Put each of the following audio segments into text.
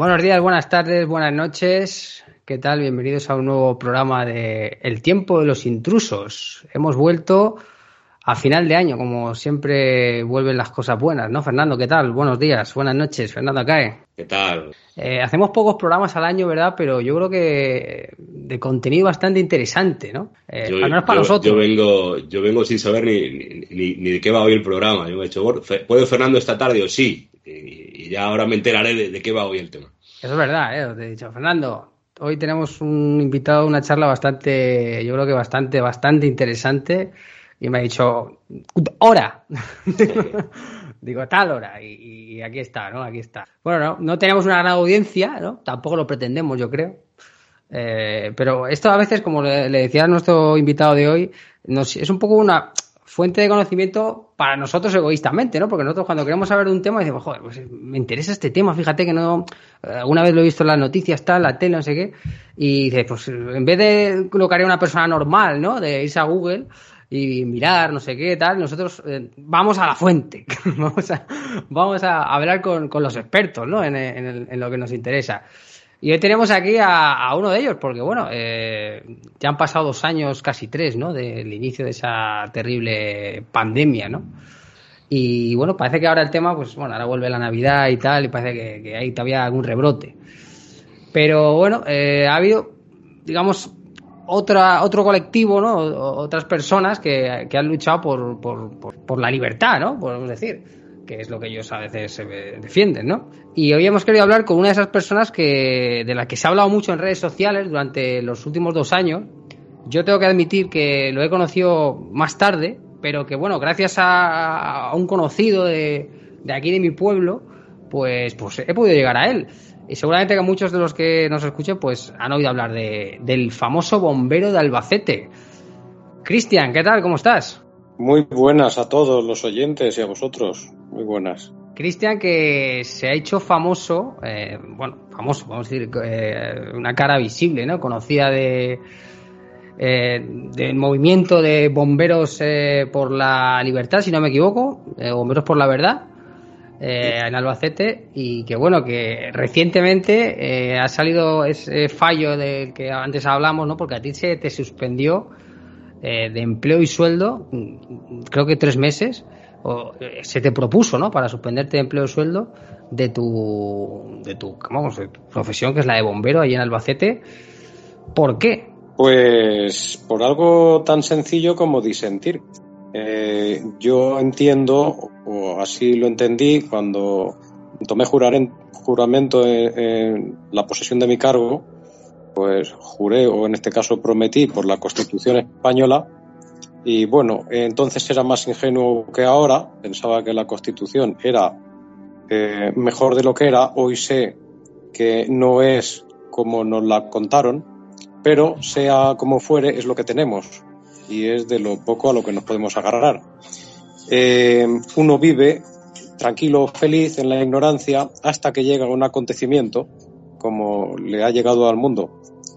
Buenos días, buenas tardes, buenas noches. ¿Qué tal? Bienvenidos a un nuevo programa de El tiempo de los intrusos. Hemos vuelto a final de año, como siempre vuelven las cosas buenas, ¿no? Fernando, ¿qué tal? Buenos días, buenas noches. Fernando Acae. ¿Qué tal? Eh, hacemos pocos programas al año, ¿verdad? Pero yo creo que de contenido bastante interesante, ¿no? Eh, yo, al menos para nosotros. Yo vengo, yo vengo sin saber ni, ni, ni, de qué va hoy el programa. Yo me he dicho, ¿puedo Fernando esta tarde o sí? Y, ya ahora me enteraré de, qué va hoy el tema. Eso es verdad, ¿eh? He dicho, Fernando, hoy tenemos un invitado, una charla bastante, yo creo que bastante, bastante interesante y me ha dicho, hora. Digo, tal hora. Y, aquí está, ¿no? Aquí está. Bueno, no, no tenemos una gran audiencia, ¿no? Tampoco lo pretendemos, yo creo. Eh, pero esto a veces, como le, decía a nuestro invitado de hoy, nos, es un poco una fuente de conocimiento para nosotros egoístamente, ¿no? Porque nosotros cuando queremos saber de un tema decimos, joder, pues me interesa este tema, fíjate que no, alguna vez lo he visto en las noticias, tal, la tele, no sé qué, y dices, pues en vez de lo que una persona normal, ¿no? De irse a Google, y mirar, no sé qué, tal, nosotros eh, vamos a la fuente, vamos, a, hablar con, los expertos, ¿no? En, en, en, lo que nos interesa. Y hoy tenemos aquí a, uno de ellos, porque bueno, eh, ya han pasado dos años, casi tres, ¿no? Del inicio de esa terrible pandemia, ¿no? Y bueno, parece que ahora el tema, pues bueno, ahora vuelve la Navidad y tal, y parece que, que hay todavía algún rebrote. Pero bueno, eh, ha habido, digamos, otra, otro colectivo, ¿no? otras personas que, que han luchado por, por, por, la libertad, ¿no? Podemos decir, que es lo que ellos a veces defienden, ¿no? Y hoy hemos querido hablar con una de esas personas que, de las que se ha hablado mucho en redes sociales durante los últimos dos años. Yo tengo que admitir que lo he conocido más tarde, pero que bueno, gracias a, a un conocido de, de aquí de mi pueblo, pues, pues he podido llegar a él. Y seguramente que muchos de los que nos escuchen pues han oído hablar de, del famoso bombero de Albacete. Cristian, ¿qué tal? ¿Cómo estás? Muy buenas a todos los oyentes y a vosotros. Muy buenas. Cristian que se ha hecho famoso, eh, bueno, famoso, vamos a decir, eh, una cara visible, ¿no? Conocida de, eh, del movimiento de bomberos eh, por la libertad, si no me equivoco, bomberos por la verdad. Eh, en Albacete y que bueno que recientemente ha salido ese fallo del que antes hablamos no porque a ti se te suspendió eh, de empleo y sueldo creo que tres meses o se te propuso no para suspenderte de empleo y sueldo de tu de tu vamos profesión que es la de bombero allí en Albacete. ¿por qué? Pues por algo tan sencillo como disentir. Eh, yo entiendo, o así lo entendí, cuando tomé jurar en, juramento en, en, la posesión de mi cargo, pues juré, o en este caso prometí, por la Constitución española. Y bueno, entonces era más ingenuo que ahora, pensaba que la Constitución era eh, mejor de lo que era, hoy sé que no es como nos la contaron, pero sea como fuere, es lo que tenemos y es de lo poco a lo que nos podemos agarrar. Eh, uno vive tranquilo, feliz en la ignorancia hasta que llega un acontecimiento como le ha llegado al mundo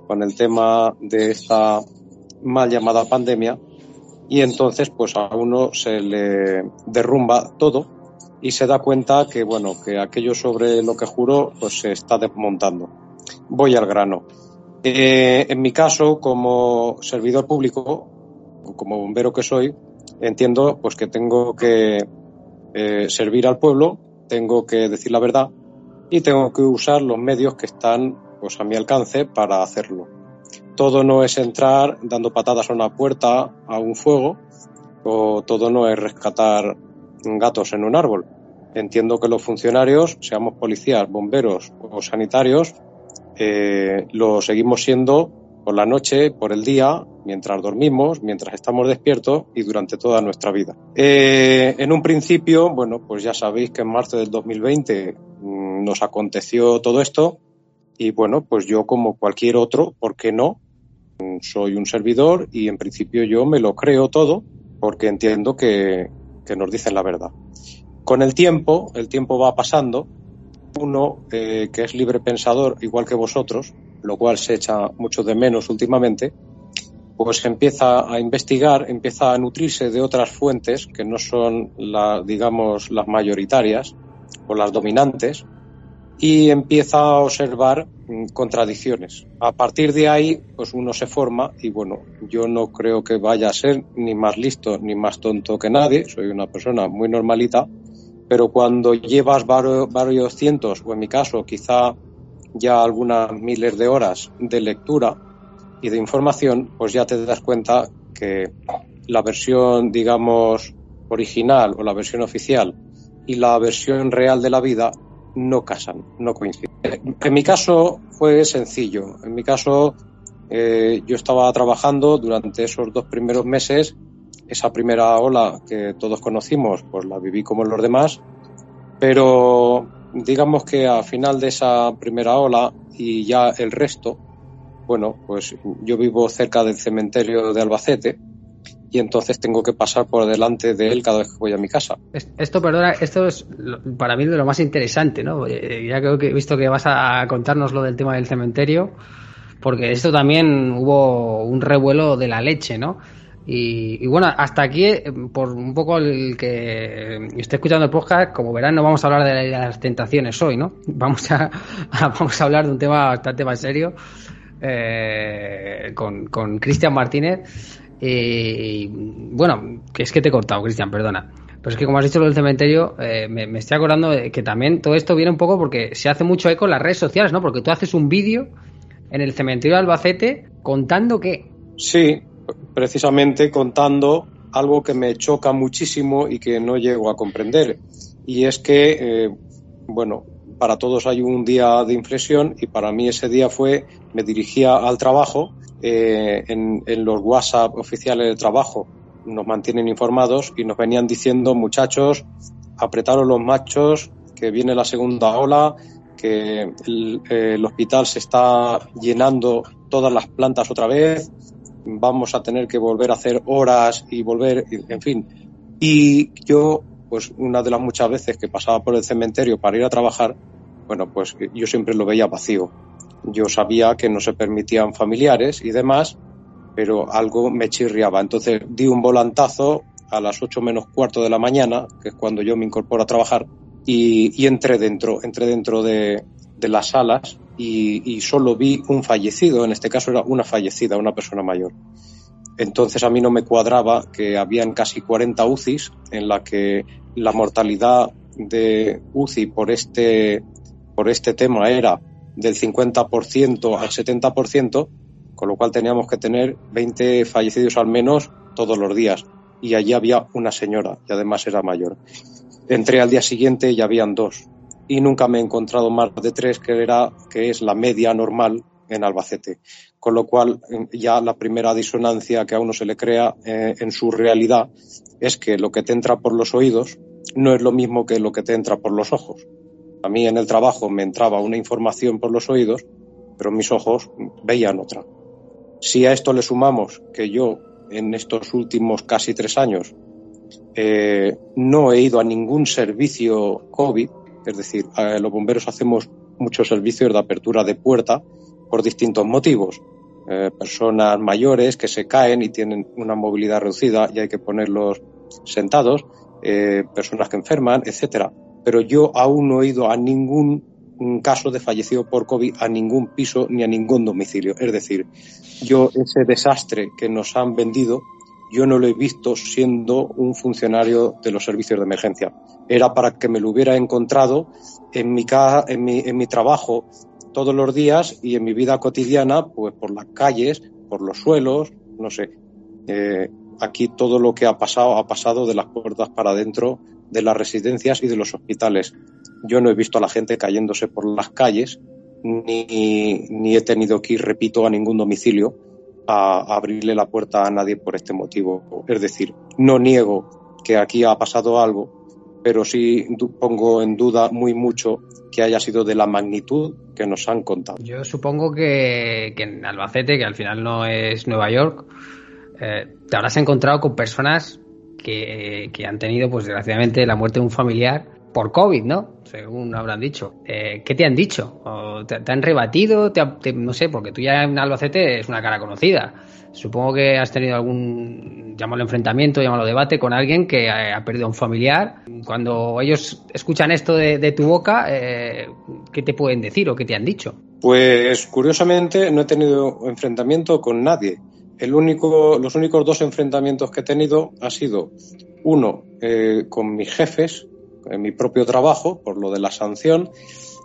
con el tema de esta mal llamada pandemia y entonces pues a uno se le derrumba todo y se da cuenta que bueno que aquello sobre lo que juró pues se está desmontando. Voy al grano. Eh, en mi caso, como servidor público, como bombero que soy, entiendo pues que tengo que eh, servir al pueblo, tengo que decir la verdad y tengo que usar los medios que están pues a mi alcance para hacerlo. Todo no es entrar dando patadas a una puerta a un fuego o todo no es rescatar gatos en un árbol. Entiendo que los funcionarios, seamos policías, bomberos o sanitarios, eh, lo seguimos siendo por la noche, por el día, mientras dormimos, mientras estamos despiertos y durante toda nuestra vida. Eh, en un principio, bueno, pues ya sabéis que en marzo del 2020 mmm, nos aconteció todo esto y bueno, pues yo como cualquier otro, ¿por qué no? Mm, soy un servidor y en principio yo me lo creo todo porque entiendo que, que nos dicen la verdad. Con el tiempo, el tiempo va pasando, uno eh, que es libre pensador igual que vosotros, lo cual se echa mucho de menos últimamente, pues empieza a investigar, empieza a nutrirse de otras fuentes que no son las, digamos, las mayoritarias o las dominantes, y empieza a observar mm, contradicciones. A partir de ahí, pues uno se forma y bueno, yo no creo que vaya a ser ni más listo ni más tonto que nadie, soy una persona muy normalita, pero cuando llevas varios, varios cientos, o en mi caso quizá ya algunas miles de horas de lectura y de información, pues ya te das cuenta que la versión, digamos, original o la versión oficial y la versión real de la vida no casan, no coinciden. En mi caso fue sencillo. En mi caso eh, yo estaba trabajando durante esos dos primeros meses. Esa primera ola que todos conocimos, pues la viví como los demás. Pero digamos que a final de esa primera ola y ya el resto, bueno, pues yo vivo cerca del cementerio de Albacete y entonces tengo que pasar por delante de él cada vez que voy a mi casa. Esto, perdona, esto es para mí de lo más interesante, ¿no? Eh, ya creo que he visto que vas a contarnos lo del tema del cementerio, porque esto también hubo un revuelo de la leche, ¿no? Y, bueno, hasta aquí, eh, por un poco el que esté escuchando el podcast, como verán, no vamos a hablar de las tentaciones hoy, ¿no? Vamos a, vamos a hablar de un tema bastante más serio eh, con Cristian Martínez. Eh, bueno, que es que te he cortado, Cristian, perdona. Pero es que como has dicho lo del cementerio, eh, me, estoy acordando de que también todo esto viene un poco porque se hace mucho eco en las redes sociales, ¿no? Porque tú haces un vídeo en el cementerio de Albacete contando qué. Sí, precisamente contando algo que me choca muchísimo y que no llego a comprender. Y es que, eh, bueno, para todos hay un día de inflexión y para mí ese día fue, me dirigía al trabajo eh, en, los WhatsApp oficiales de trabajo nos mantienen informados y nos venían diciendo, muchachos, apretaros los machos, que viene la segunda ola, que el, hospital se está llenando todas las plantas otra vez, vamos a tener que volver a hacer horas y volver, en fin. Y yo, pues una de las muchas veces que pasaba por el cementerio para ir a trabajar, bueno, pues yo siempre lo veía vacío yo sabía que no se permitían familiares y demás, pero algo me chirriaba. Entonces di un volantazo a las ocho menos cuarto de la mañana, que es cuando yo me incorporo a trabajar, y, entré dentro, entré dentro de, las salas y, solo vi un fallecido, en este caso era una fallecida, una persona mayor. Entonces a mí no me cuadraba que habían casi 40 UCIs en la que la mortalidad de UCI por este, por este tema era del 50% al 70%, con lo cual teníamos que tener 20 fallecidos al menos todos los días. Y allí había una señora, y además era mayor. Entré al día siguiente y habían dos. Y nunca me he encontrado más de tres, que, era, que es la media normal en Albacete. Con lo cual, ya la primera disonancia que a uno se le crea eh, en su realidad es que lo que te entra por los oídos no es lo mismo que lo que te entra por los ojos. A mí en el trabajo me entraba una información por los oídos, pero mis ojos veían otra. Si a esto le sumamos que yo en estos últimos casi tres años eh, no he ido a ningún servicio COVID, es decir, los bomberos hacemos muchos servicios de apertura de puerta por distintos motivos. Eh, personas mayores que se caen y tienen una movilidad reducida y hay que ponerlos sentados, eh, personas que enferman, etcétera pero yo aún no he ido a ningún caso de fallecido por COVID a ningún piso ni a ningún domicilio. Es decir, yo ese desastre que nos han vendido, yo no lo he visto siendo un funcionario de los servicios de emergencia. Era para que me lo hubiera encontrado en mi, en mi, en mi trabajo todos los días y en mi vida cotidiana, pues por las calles, por los suelos, no sé. Eh, aquí todo lo que ha pasado ha pasado de las puertas para adentro de las residencias y de los hospitales. Yo no he visto a la gente cayéndose por las calles, ni, ni he tenido que ir, repito, a ningún domicilio a, abrirle la puerta a nadie por este motivo. Es decir, no niego que aquí ha pasado algo, pero sí pongo en duda muy mucho que haya sido de la magnitud que nos han contado. Yo supongo que, que en Albacete, que al final no es Nueva York, eh, te habrás encontrado con personas que, han tenido, pues desgraciadamente, la muerte de un familiar por COVID, ¿no? Según habrán dicho. Eh, ¿Qué te han dicho? te, han rebatido? no sé, porque tú ya en Albacete es una cara conocida. Supongo que has tenido algún, llámalo enfrentamiento, llámalo debate con alguien que ha, perdido a un familiar. Cuando ellos escuchan esto de, tu boca, eh, ¿qué te pueden decir o qué te han dicho? Pues curiosamente no he tenido enfrentamiento con nadie. El único, los únicos dos enfrentamientos que he tenido ha sido uno eh, con mis jefes en mi propio trabajo por lo de la sanción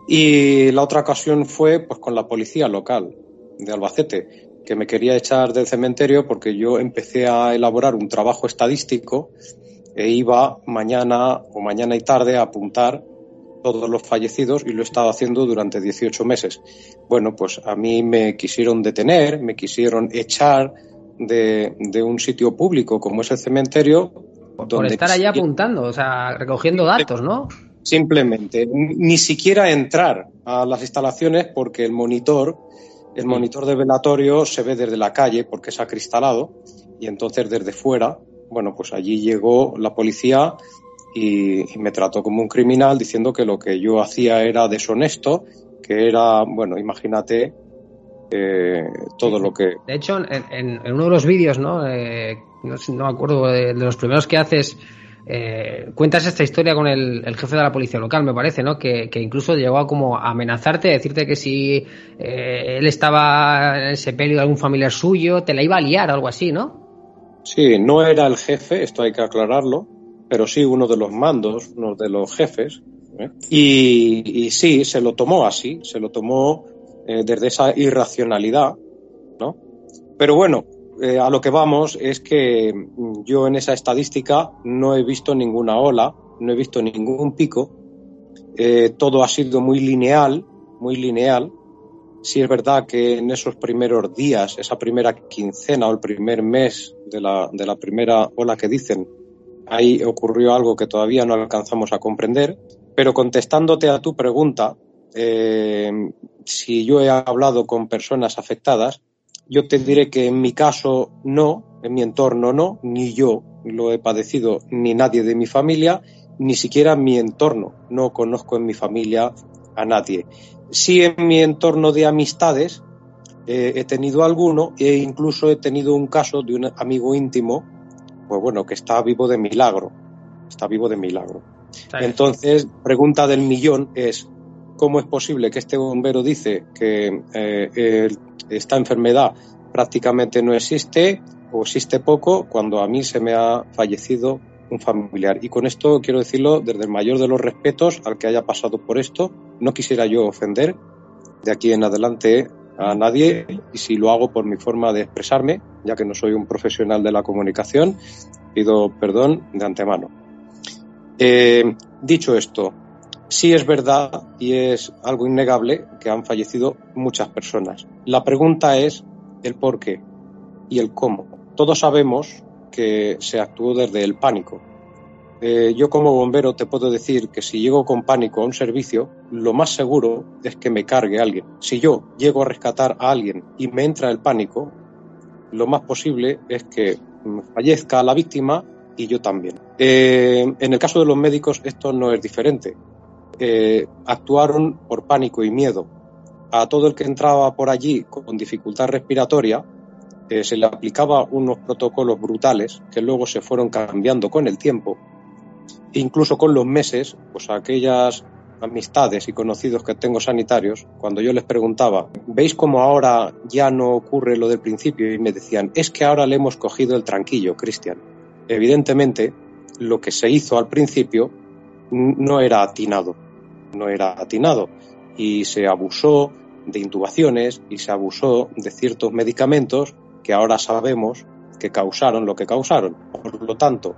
y la otra ocasión fue pues con la policía local de Albacete que me quería echar del cementerio porque yo empecé a elaborar un trabajo estadístico e iba mañana o mañana y tarde a apuntar todos los fallecidos y lo he estado haciendo durante 18 meses. Bueno, pues a mí me quisieron detener, me quisieron echar de, un sitio público como es el cementerio. Por, estar allá apuntando, o sea, recogiendo datos, ¿no? Simplemente, ni siquiera entrar a las instalaciones porque el monitor, el monitor de velatorio se ve desde la calle porque es acristalado y entonces desde fuera, bueno, pues allí llegó la policía y, me trató como un criminal diciendo que lo que yo hacía era deshonesto, que era, bueno, imagínate eh, todo lo que... De hecho, en, uno de los vídeos, ¿no? Eh, no, no, me acuerdo, de, los primeros que haces, eh, cuentas esta historia con el, jefe de la policía local, me parece, ¿no? Que, incluso llegó a como amenazarte, decirte que si él estaba en ese pelo de algún familiar suyo, te la iba a liar, algo así, ¿no? Sí, no era el jefe, esto hay que aclararlo, pero sí uno de los mandos, uno de los jefes. ¿eh? Y, sí, se lo tomó así, se lo tomó eh, desde esa irracionalidad, ¿no? Pero bueno, eh, a lo que vamos es que yo en esa estadística no he visto ninguna ola, no he visto ningún pico, todo ha sido muy lineal, muy lineal. Sí es verdad que en esos primeros días, esa primera quincena o el primer mes de la, de la primera ola que dicen, ahí ocurrió algo que todavía no alcanzamos a comprender, pero contestándote a tu pregunta, eh, si yo he hablado con personas afectadas, yo te diré que en mi caso no, en mi entorno no, ni yo lo he padecido, ni nadie de mi familia, ni siquiera mi entorno. No conozco en mi familia a nadie. Sí en mi entorno de amistades eh, he tenido alguno e incluso he tenido un caso de un amigo íntimo pues bueno, que está vivo de milagro, está vivo de milagro. Entonces, pregunta del millón es, ¿cómo es posible que este bombero dice que eh, esta enfermedad prácticamente no existe o existe poco cuando a mí se me ha fallecido un familiar? Y con esto quiero decirlo desde el mayor de los respetos al que haya pasado por esto. No quisiera yo ofender de aquí en adelante a nadie y si lo hago por mi forma de expresarme, ya que no soy un profesional de la comunicación, pido perdón de antemano. Eh, dicho esto, sí es verdad y es algo innegable que han fallecido muchas personas. La pregunta es el por qué y el cómo. Todos sabemos que se actuó desde el pánico, eh, yo como bombero te puedo decir que si llego con pánico a un servicio, lo más seguro es que me cargue alguien. Si yo llego a rescatar a alguien y me entra el pánico, lo más posible es que fallezca la víctima y yo también. Eh, en el caso de los médicos esto no es diferente. Eh, actuaron por pánico y miedo. A todo el que entraba por allí con dificultad respiratoria, se le aplicaba unos protocolos brutales que luego se fueron cambiando con el tiempo incluso con los meses, pues aquellas amistades y conocidos que tengo sanitarios, cuando yo les preguntaba, ¿veis cómo ahora ya no ocurre lo del principio? Y me decían, es que ahora le hemos cogido el tranquillo, Cristian. Evidentemente, lo que se hizo al principio no era atinado, no era atinado. Y se abusó de intubaciones y se abusó de ciertos medicamentos que ahora sabemos que causaron lo que causaron. Por lo tanto,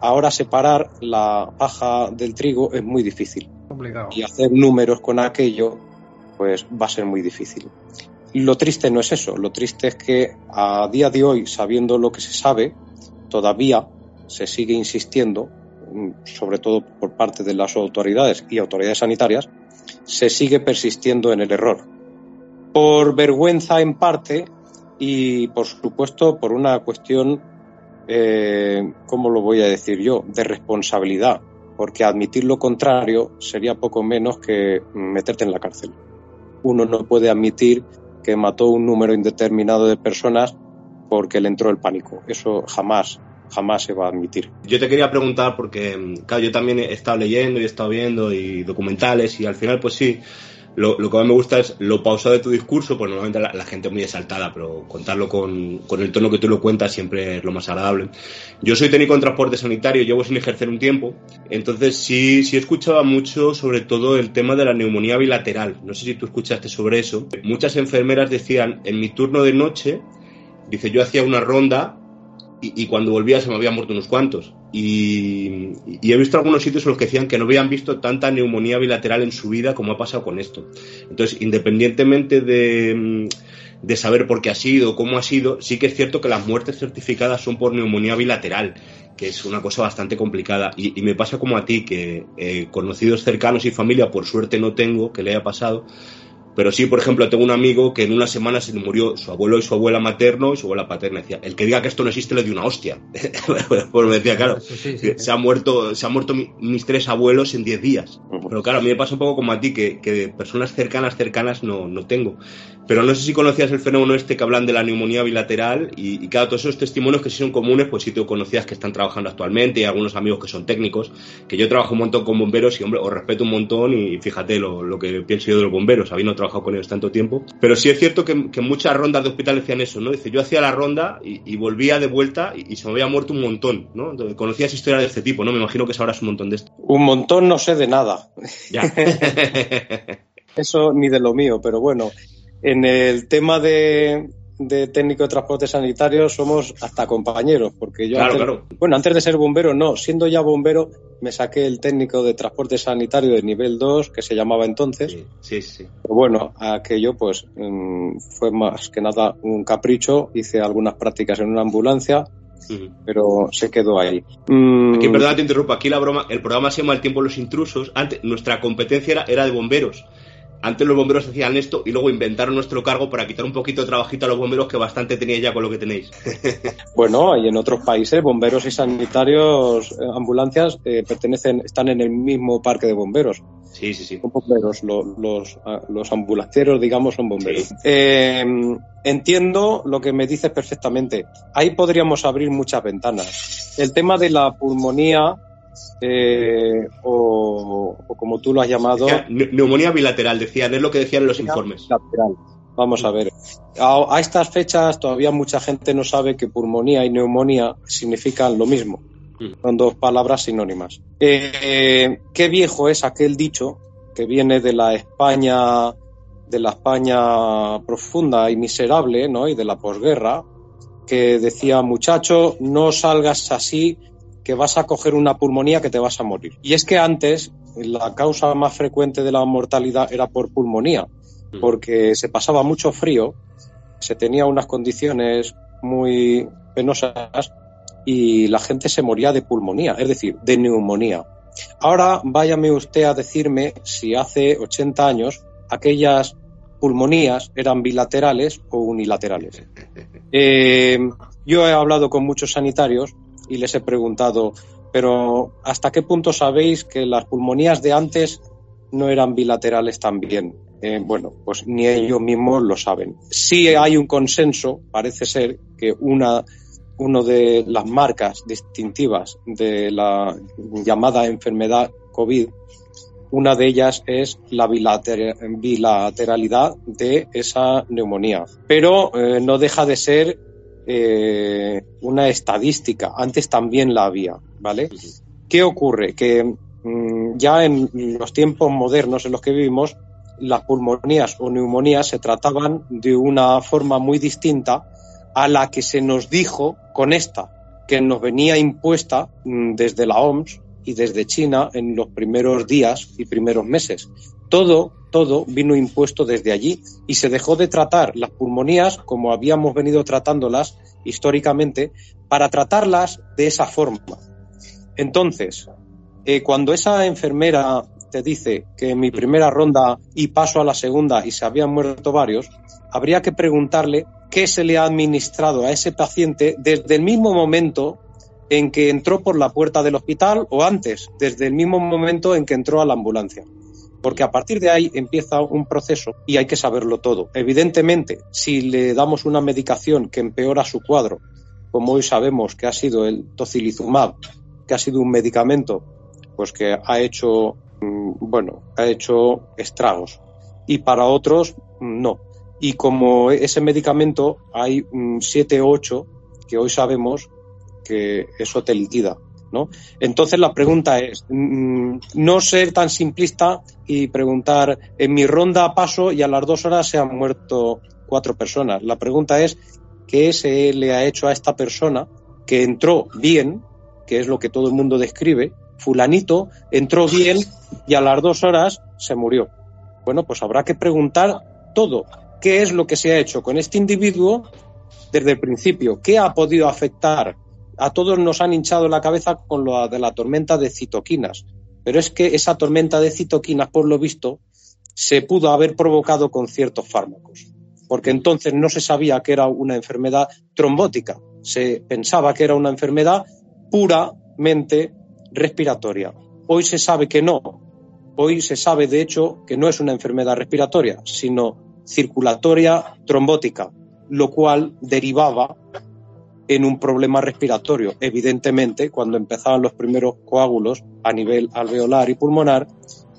Ahora separar la paja del trigo es muy difícil. Y hacer números con aquello, pues va a ser muy difícil. Lo triste no es eso, lo triste es que a día de hoy, sabiendo lo que se sabe, todavía se sigue insistiendo, sobre todo por parte de las autoridades y autoridades sanitarias, se sigue persistiendo en el error. Por vergüenza en parte y, por supuesto, por una cuestión eh, ¿cómo lo voy a decir yo?, de responsabilidad. porque admitir lo contrario sería poco menos que meterte en la cárcel. Uno no puede admitir que mató un número indeterminado de personas porque le entró el pánico. Eso jamás, jamás se va a admitir. Yo te quería preguntar porque, claro, yo también he estado leyendo y he estado viendo y documentales y al final, pues sí, lo, que más me gusta es lo pausado de tu discurso, pues normalmente la, gente es muy exaltada, pero contarlo con, el tono que tú lo cuentas siempre es lo más agradable. Yo soy técnico en transporte sanitario, llevo sin ejercer un tiempo, entonces sí, sí escuchaba mucho sobre todo el tema de la neumonía bilateral. No sé si tú escuchaste sobre eso. Muchas enfermeras decían, en mi turno de noche, dice, yo hacía una ronda y, cuando volvía se me habían muerto unos cuantos. Y, he visto algunos sitios en los que decían que no habían visto tanta neumonía bilateral en su vida como ha pasado con esto. Entonces, independientemente de, de saber por qué ha sido, cómo ha sido, sí que es cierto que las muertes certificadas son por neumonía bilateral, que es una cosa bastante complicada. Y, me pasa como a ti, que eh, conocidos cercanos y familia, por suerte no tengo, que le haya pasado, pero sí, por ejemplo, tengo un amigo que en una semana se le murió su abuelo y su abuela materno y su abuela paterna. Decía, el que diga que esto no existe le dio una hostia. pues me decía, claro, se, ha muerto, se han muerto mis tres abuelos en diez días. Pero claro, a mí me pasa un poco como a ti, que, que personas cercanas, cercanas no, no tengo. Pero no sé si conocías el fenómeno este que hablan de la neumonía bilateral y, y claro, todos esos testimonios que sí son comunes, pues sí tú conocías que están trabajando actualmente y algunos amigos que son técnicos, que yo trabajo un montón con bomberos y hombre, os respeto un montón y fíjate lo, lo que pienso yo de los bomberos, habiendo trabajado con ellos tanto tiempo. Pero sí es cierto que, muchas rondas de hospital decían eso, ¿no? Dice, yo hacía la ronda y, volvía de vuelta y, se me había muerto un montón, ¿no? Entonces, conocías historias de este tipo, ¿no? Me imagino que sabrás un montón de esto. Un montón no sé de nada. Ya. eso ni de lo mío, pero bueno, en el tema de, técnico de transporte sanitario somos hasta compañeros, porque yo antes, bueno, antes de ser bombero no, siendo ya bombero me saqué el técnico de transporte sanitario de nivel 2, que se llamaba entonces. Sí, sí. Pero bueno, aquello pues mm, fue más que nada un capricho, hice algunas prácticas en una ambulancia, pero se quedó ahí. Mm. Aquí, perdón, te interrumpo, aquí la broma, el programa se llama El tiempo de los intrusos, antes nuestra competencia era, era de bomberos antes los bomberos hacían esto y luego inventaron nuestro cargo para quitar un poquito de trabajito a los bomberos que bastante teníais ya con lo que tenéis. bueno, y en otros países bomberos y sanitarios, eh, ambulancias, eh, pertenecen, están en el mismo parque de bomberos. Sí, sí, sí. Son bomberos, los, los, ah, ambulancieros, digamos, son bomberos. Eh, entiendo lo que me dices perfectamente. Ahí podríamos abrir muchas ventanas. El tema de la pulmonía eh, o, como tú lo has llamado. neumonía bilateral, decían, es lo que decían los informes. Vamos a ver. A, estas fechas todavía mucha gente no sabe que pulmonía y neumonía significan lo mismo. Mm. Son dos palabras sinónimas. Eh, qué viejo es aquel dicho que viene de la España de la España profunda y miserable, ¿no? Y de la posguerra, que decía, muchacho, no salgas así que vas a coger una pulmonía que te vas a morir. Y es que antes la causa más frecuente de la mortalidad era por pulmonía, mm. porque se pasaba mucho frío, se tenía unas condiciones muy penosas y la gente se moría de pulmonía, es decir, de neumonía. Ahora váyame usted a decirme si hace 80 años aquellas pulmonías eran bilaterales o unilaterales. Eh, yo he hablado con muchos sanitarios y les he preguntado, pero ¿hasta qué punto sabéis que las pulmonías de antes no eran bilaterales también? Eh, bueno, pues ni ellos mismos lo saben. Sí hay un consenso, parece ser, que una, una de las marcas distintivas de la llamada enfermedad COVID, una de ellas es la bilateralidad de esa neumonía. Pero eh, no deja de ser eh, una estadística. Antes también la había, ¿vale? ¿Qué ocurre? Que mm, ya en los tiempos modernos en los que vivimos, las pulmonías o neumonías se trataban de una forma muy distinta a la que se nos dijo con esta, que nos venía impuesta mm, desde la OMS y desde China en los primeros días y primeros meses. Todo, todo vino impuesto desde allí y se dejó de tratar las pulmonías como habíamos venido tratándolas históricamente para tratarlas de esa forma. Entonces, eh, cuando esa enfermera te dice que en mi primera ronda y paso a la segunda y se habían muerto varios, habría que preguntarle qué se le ha administrado a ese paciente desde el mismo momento en que entró por la puerta del hospital o antes, desde el mismo momento en que entró a la ambulancia. Porque a partir de ahí empieza un proceso y hay que saberlo todo. Evidentemente, si le damos una medicación que empeora su cuadro, como hoy sabemos que ha sido el tocilizumab, que ha sido un medicamento pues que ha hecho mm, bueno, ha hecho estragos y para otros no. Y como ese medicamento hay mm, siete o ocho que hoy sabemos que eso te liquida. Entonces la pregunta es, mm, no ser tan simplista y preguntar, en mi ronda paso y a las dos horas se han muerto cuatro personas. La pregunta es, ¿qué se le ha hecho a esta persona que entró bien, que es lo que todo el mundo describe? Fulanito entró bien y a las dos horas se murió. Bueno, pues habrá que preguntar todo. ¿Qué es lo que se ha hecho con este individuo desde el principio? ¿Qué ha podido afectar a todos nos han hinchado la cabeza con lo de la tormenta de citoquinas. Pero es que esa tormenta de citoquinas, por lo visto, se pudo haber provocado con ciertos fármacos. Porque entonces no se sabía que era una enfermedad trombótica. Se pensaba que era una enfermedad puramente respiratoria. Hoy se sabe que no. Hoy se sabe, de hecho, que no es una enfermedad respiratoria, sino circulatoria trombótica, lo cual derivaba en un problema respiratorio. Evidentemente, cuando empezaban los primeros coágulos a nivel alveolar y pulmonar,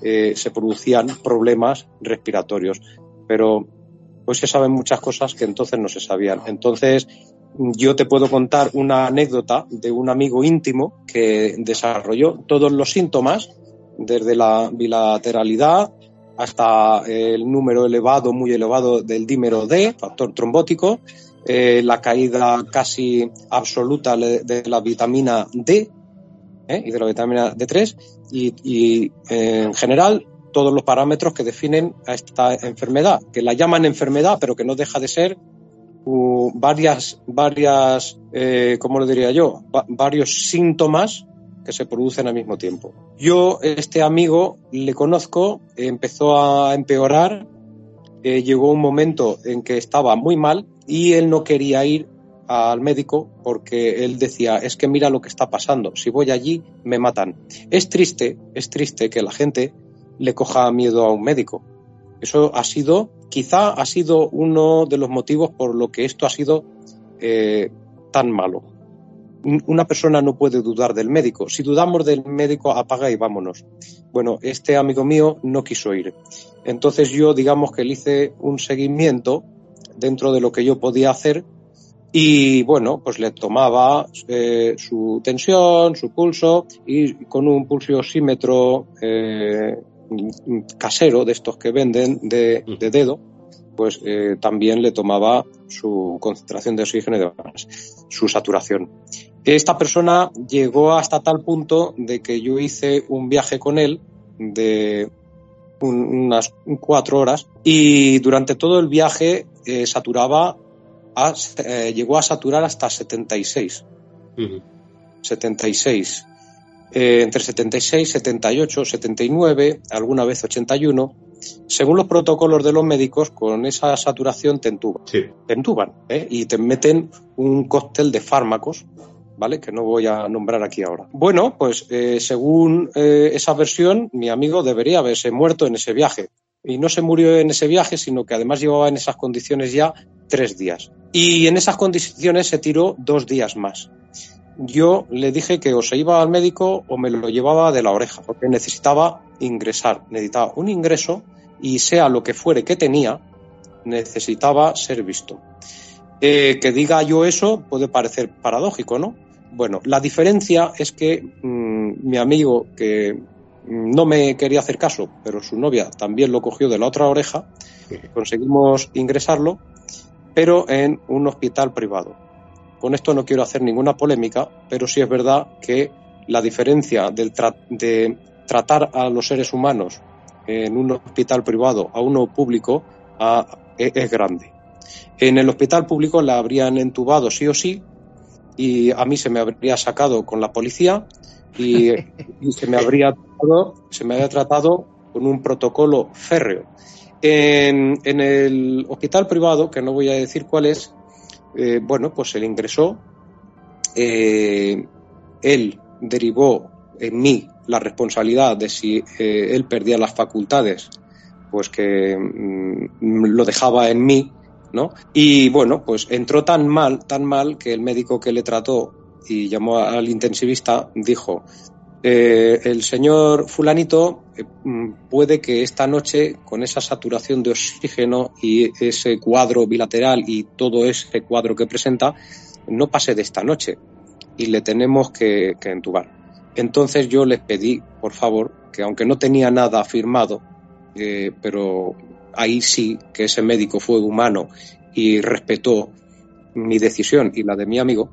eh, se producían problemas respiratorios. Pero hoy se saben muchas cosas que entonces no se sabían. Entonces, yo te puedo contar una anécdota de un amigo íntimo que desarrolló todos los síntomas, desde la bilateralidad hasta el número elevado, muy elevado del dímero D, factor trombótico, eh, la caída casi absoluta de la vitamina D ¿eh? y de la vitamina D3 y, eh, en general todos los parámetros que definen a esta enfermedad, que la llaman enfermedad, pero que no deja de ser varias, varias, ¿cómo lo diría yo? varios síntomas que se producen al mismo tiempo. Yo, este amigo, le conozco, empezó a empeorar, llegó un momento en que estaba muy mal, y él no quería ir al médico porque él decía, es que mira lo que está pasando, si voy allí me matan. Es triste, es triste que la gente le coja miedo a un médico. Eso ha sido, quizá ha sido uno de los motivos por lo que esto ha sido eh, tan malo. Una persona no puede dudar del médico. Si dudamos del médico, apaga y vámonos. Bueno, este amigo mío no quiso ir. Entonces yo, digamos que le hice un seguimiento dentro de lo que yo podía hacer y bueno, pues le tomaba eh, su tensión, su pulso y con un pulsiosímetro eh, casero de estos que venden de, dedo, pues eh, también le tomaba su concentración de oxígeno y demás, su saturación. Esta persona llegó hasta tal punto de que yo hice un viaje con él de unas cuatro horas y durante todo el viaje eh, saturaba, eh, llegó a saturar hasta 76. 76. Eh, entre 76, 78, 79, alguna vez 81. Según los protocolos de los médicos, con esa saturación te entuban. Te entuban y te meten un cóctel de fármacos ¿vale? Que no voy a nombrar aquí ahora. Bueno, pues eh, según eh, esa versión, mi amigo debería haberse muerto en ese viaje. Y no se murió en ese viaje, sino que además llevaba en esas condiciones ya tres días. Y en esas condiciones se tiró dos días más. Yo le dije que o se iba al médico o me lo llevaba de la oreja, porque necesitaba ingresar, necesitaba un ingreso y sea lo que fuere que tenía, necesitaba ser visto. Eh, que diga yo eso puede parecer paradójico, ¿no? Bueno, la diferencia es que mm, mi amigo, que no me quería hacer caso, pero su novia también lo cogió de la otra oreja, conseguimos ingresarlo, pero en un hospital privado. Con esto no quiero hacer ninguna polémica, pero sí es verdad que la diferencia del de tratar a los seres humanos en un hospital privado a uno público e, es grande. En el hospital público la habrían entubado sí o sí, y a mí se me habría sacado con la policía y, se me habría tratado, se me había tratado con un protocolo férreo. En, el hospital privado, que no voy a decir cuál es, eh, bueno, pues le ingresó, eh, él derivó en mí la responsabilidad de si eh, él perdía las facultades, pues que mm, lo dejaba en mí, ¿no? Y bueno, pues entró tan mal, tan mal que el médico que le trató y llamó al intensivista dijo, eh, el señor fulanito eh, mm, puede que esta noche, con esa saturación de oxígeno y ese cuadro bilateral y todo ese cuadro que presenta, no pase de esta noche y le tenemos que, entubar. Entonces yo les pedí, por favor, que aunque no tenía nada firmado, eh, pero ahí sí que ese médico fue humano y respetó mi decisión y la de mi amigo,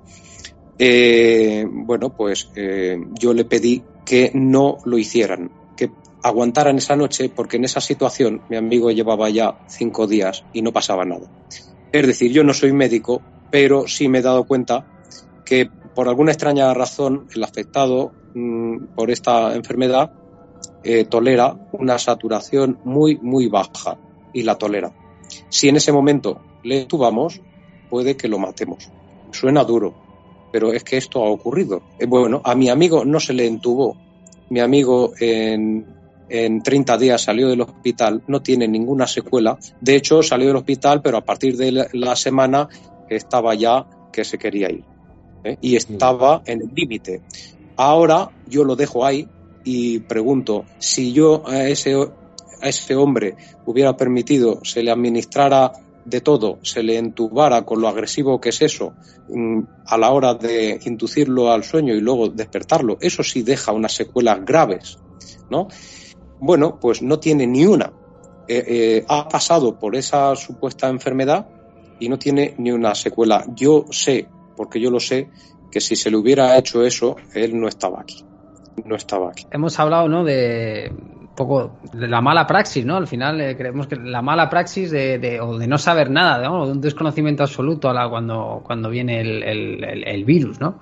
eh, bueno, pues eh, yo le pedí que no lo hicieran, que aguantaran esa noche, porque en esa situación mi amigo llevaba ya cinco días y no pasaba nada. Es decir, yo no soy médico, pero sí me he dado cuenta que por alguna extraña razón el afectado mm, por esta enfermedad eh, tolera una saturación muy, muy baja y la tolera. Si en ese momento le tubamos, puede que lo matemos. Suena duro, pero es que esto ha ocurrido. Eh, bueno, a mi amigo no se le entubó. Mi amigo en, en 30 días salió del hospital, no tiene ninguna secuela. De hecho, salió del hospital, pero a partir de la semana estaba ya que se quería ir. ¿eh? Y estaba en el límite. Ahora yo lo dejo ahí y pregunto, si yo a ese, a ese hombre hubiera permitido se le administrara de todo se le entubara con lo agresivo que es eso mm, a la hora de inducirlo al sueño y luego despertarlo, eso sí deja unas secuelas graves, ¿no? Bueno, pues no tiene ni una. Eh, eh, ha pasado por esa supuesta enfermedad y no tiene ni una secuela. Yo sé, porque yo lo sé, que si se le hubiera hecho eso, él no estaba aquí. No estaba aquí. Hemos hablado, ¿no? De poco de la mala praxis, ¿no? Al final eh, creemos que la mala praxis de, de, o de no saber nada, ¿no? de un desconocimiento absoluto a la, cuando, cuando viene el, el, el, virus, ¿no?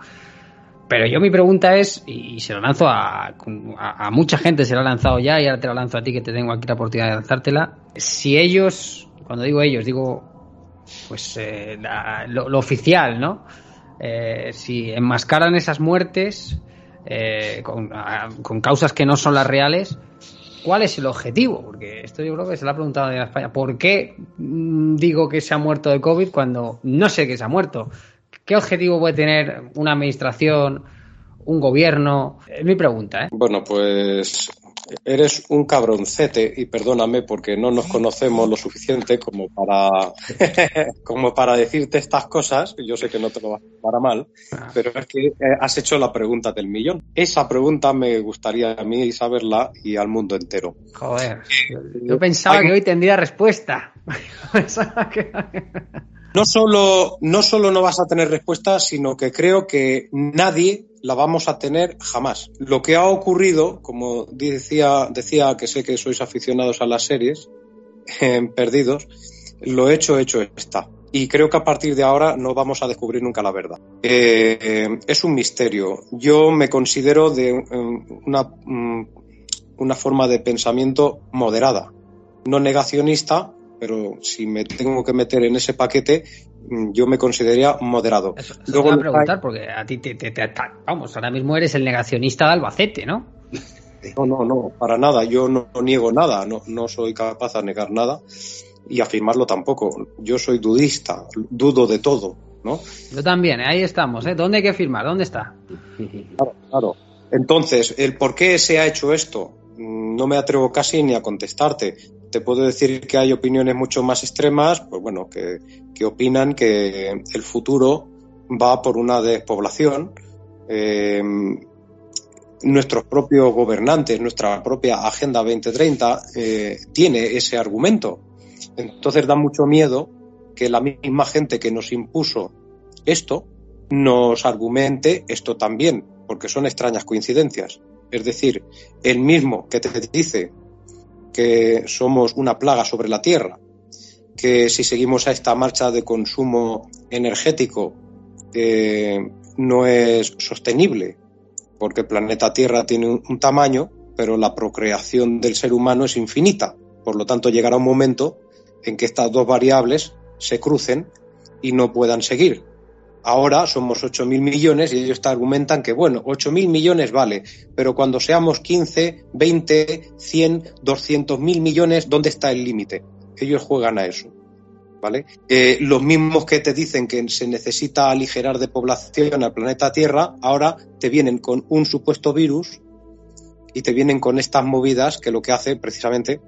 Pero yo mi pregunta es, y se lo lanzo a, a, a, mucha gente, se lo ha lanzado ya, y ahora te lo lanzo a ti que te tengo aquí la oportunidad de lanzártela. Si ellos, cuando digo ellos, digo, pues eh, la, lo, lo, oficial, ¿no? Eh, si enmascaran esas muertes eh, con, a, con causas que no son las reales, ¿Cuál es el objetivo? Porque esto yo creo que se lo ha preguntado en España. ¿Por qué mm, digo que se ha muerto de COVID cuando no sé que se ha muerto? ¿Qué objetivo puede tener una administración, un gobierno? Es mi pregunta. ¿eh? Bueno, pues eres un cabroncete y perdóname porque no nos conocemos lo suficiente como para como para decirte estas cosas. Yo sé que no te lo vas a tomar mal, pero es que eh, has hecho la pregunta del millón. Esa pregunta me gustaría a mí saberla y al mundo entero. Joder, yo pensaba que hoy tendría respuesta. no solo, no vas a tener respuesta, sino que creo que nadie la vamos a tener jamás. Lo que ha ocurrido, como decía, decía que sé que sois aficionados a las series, en Perdidos, lo hecho, hecho está. Y creo que a partir de ahora no vamos a descubrir nunca la verdad. Eh, es un misterio. Yo me considero de mm, una forma de pensamiento moderada, no negacionista, pero si me tengo que meter en ese paquete, mm, yo me consideraría moderado. Eso, eso Luego, te voy a preguntar, porque a ti te, te, te, vamos, ahora mismo eres el negacionista de Albacete, ¿no? No, no, no, para nada. Yo no, no niego nada, no, no soy capaz de negar nada y afirmarlo tampoco. Yo soy dudista, dudo de todo, ¿no? Yo también, ahí estamos, ¿eh? ¿Dónde hay que firmar? ¿Dónde está? Claro, claro. Entonces, el por qué se ha hecho esto, mm, no me atrevo casi ni a contestarte te puedo decir que hay opiniones mucho más extremas, pues bueno, que, opinan que el futuro va por una despoblación. Eh, nuestros propios gobernantes, nuestra propia Agenda 2030 eh, tiene ese argumento. Entonces da mucho miedo que la misma gente que nos impuso esto nos argumente esto también, porque son extrañas coincidencias. Es decir, el mismo que te dice que somos una plaga sobre la Tierra, que si seguimos a esta marcha de consumo energético eh, no es sostenible, porque el planeta Tierra tiene un, tamaño, pero la procreación del ser humano es infinita. Por lo tanto, llegará un momento en que estas dos variables se crucen y no puedan seguir. Ahora somos 8.000 millones y ellos te argumentan que, bueno, 8.000 millones vale, pero cuando seamos 15, 20, 100, 200.000 millones, ¿dónde está el límite? Ellos juegan a eso. ¿Vale? Eh, los mismos que te dicen que se necesita aligerar de población al planeta Tierra, ahora te vienen con un supuesto virus y te vienen con estas movidas que lo que hace precisamente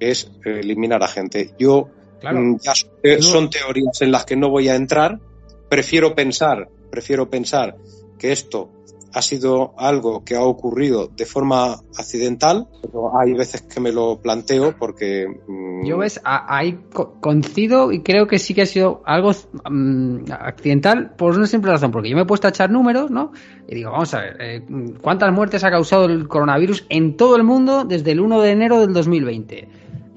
es eliminar a gente. Yo mm, ya son teorías en las que no voy a entrar, prefiero pensar, prefiero pensar que esto ha sido algo que ha ocurrido de forma accidental, pero hay veces que me lo planteo porque... Mm, Yo ves, ahí coincido y creo que sí que ha sido algo mm, accidental por una simple razón, porque yo me he puesto a echar números, ¿no? Y digo, vamos a ver, eh, ¿cuántas muertes ha causado el coronavirus en todo el mundo desde el 1 de enero del 2020?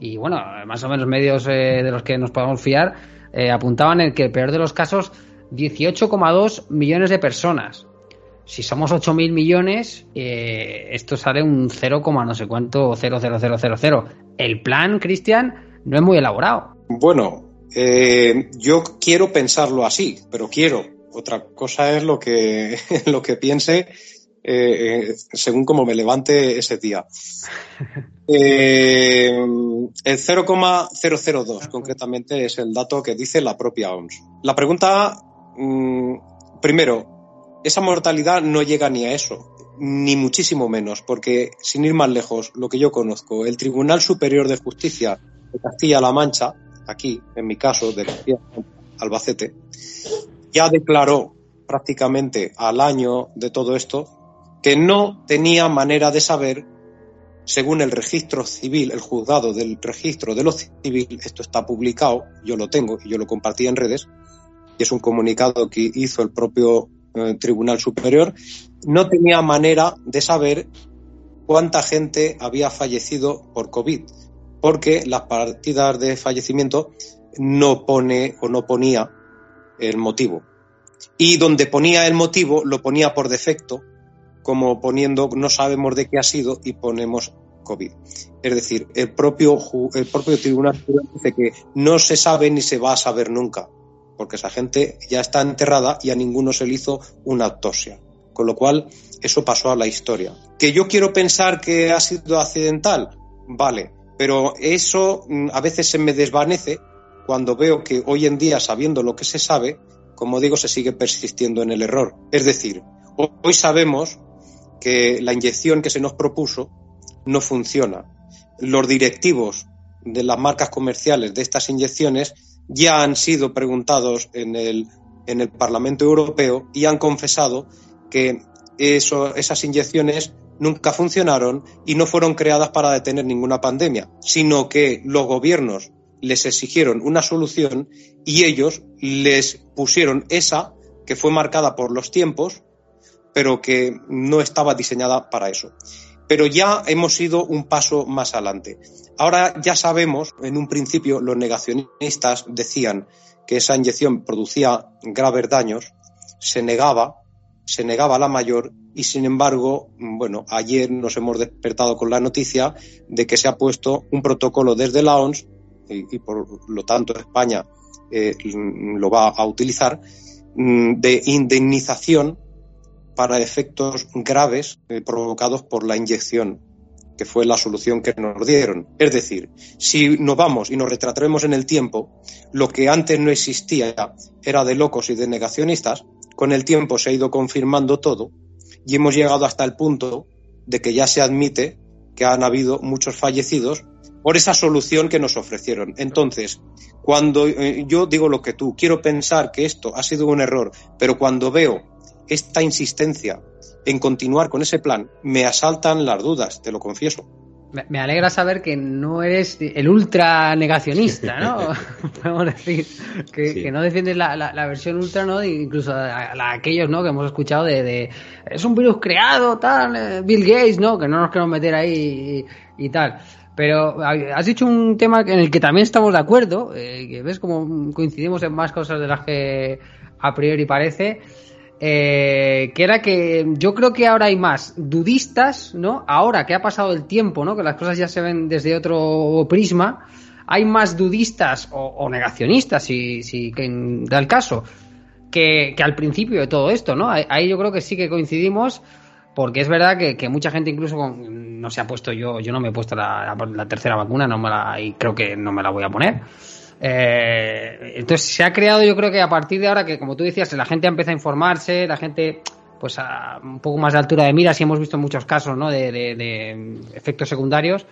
Y bueno, más o menos medios eh, de los que nos podemos fiar eh, apuntaban en que el peor de los casos 18,2 millones de personas. Si somos 8.000 millones, eh, esto sale un 0, no sé cuánto, 00000. El plan, Cristian, no es muy elaborado. Bueno, eh, yo quiero pensarlo así, pero quiero. Otra cosa es lo que, lo que piense eh, según como me levante ese día. el 0,002 concretamente es el dato que dice la propia OMS. La pregunta Mm, primero, esa mortalidad no llega ni a eso, ni muchísimo menos, porque sin ir más lejos, lo que yo conozco, el Tribunal Superior de Justicia de Castilla-La Mancha, aquí, en mi caso, de Albacete, ya declaró prácticamente al año de todo esto que no tenía manera de saber, según el registro civil, el juzgado del registro de lo civil, esto está publicado, yo lo tengo y yo lo compartí en redes, y es un comunicado que hizo el propio eh, Tribunal Superior, no tenía manera de saber cuánta gente había fallecido por COVID, porque las partidas de fallecimiento no pone o no ponía el motivo. Y donde ponía el motivo, lo ponía por defecto, como poniendo no sabemos de qué ha sido y ponemos COVID. Es decir, el propio, el propio tribunal dice que no se sabe ni se va a saber nunca porque esa gente ya está enterrada y a ninguno se le hizo una autopsia. Con lo cual, eso pasó a la historia. ¿Que yo quiero pensar que ha sido accidental? Vale, pero eso mm, a veces se me desvanece cuando veo que hoy en día, sabiendo lo que se sabe, como digo, se sigue persistiendo en el error. Es decir, hoy sabemos que la inyección que se nos propuso no funciona. Los directivos de las marcas comerciales de estas inyecciones ya han sido preguntados en el, en el Parlamento Europeo y han confesado que esas inyecciones nunca funcionaron y no fueron creadas para detener ninguna pandemia, sino que los gobiernos les exigieron una solución y ellos les pusieron esa que fue marcada por los tiempos, pero que no estaba diseñada para eso pero ya hemos ido un paso más adelante. Ahora ya sabemos, en un principio los negacionistas decían que esa inyección producía graves daños, se negaba, se negaba la mayor y sin embargo, bueno, ayer nos hemos despertado con la noticia de que se ha puesto un protocolo desde la OMS y, por lo tanto España eh, lo va a utilizar mm, de indemnización para efectos graves eh, provocados por la inyección, que fue la solución que nos dieron. Es decir, si nos vamos y nos retrataremos en el tiempo, lo que antes no existía era de locos y de negacionistas, con el tiempo se ha ido confirmando todo y hemos llegado hasta el punto de que ya se admite que han habido muchos fallecidos por esa solución que nos ofrecieron. Entonces, cuando eh, yo digo lo que tú, quiero pensar que esto ha sido un error, pero cuando veo esta insistencia en continuar con ese plan, me asaltan las dudas, te lo confieso. Me alegra saber que no eres el ultra negacionista, ¿no? Podemos decir que, no defiendes la, versión ultra, ¿no? Incluso a, aquellos, ¿no? Que hemos escuchado de, es un virus creado, tal, eh, Bill Gates, ¿no? Que no nos queremos meter ahí y, tal. Pero has dicho un tema en el que también estamos de acuerdo, eh, que ves como coincidimos en más cosas de las que a priori parece eh, que era que yo creo que ahora hay más dudistas, ¿no? Ahora que ha pasado el tiempo, ¿no? Que las cosas ya se ven desde otro prisma, hay más dudistas o, negacionistas, si, si da el caso, que, al principio de todo esto, ¿no? Ahí yo creo que sí que coincidimos, porque es verdad que, mucha gente incluso no se ha puesto, yo, yo no me he puesto la, tercera vacuna, no me la, y creo que no me la voy a poner. Eh, entonces se ha creado, yo creo que a partir de ahora que, como tú decías, la gente empieza a informarse, la gente pues a un poco más de altura de mira, sí hemos visto muchos casos ¿no? de, efectos secundarios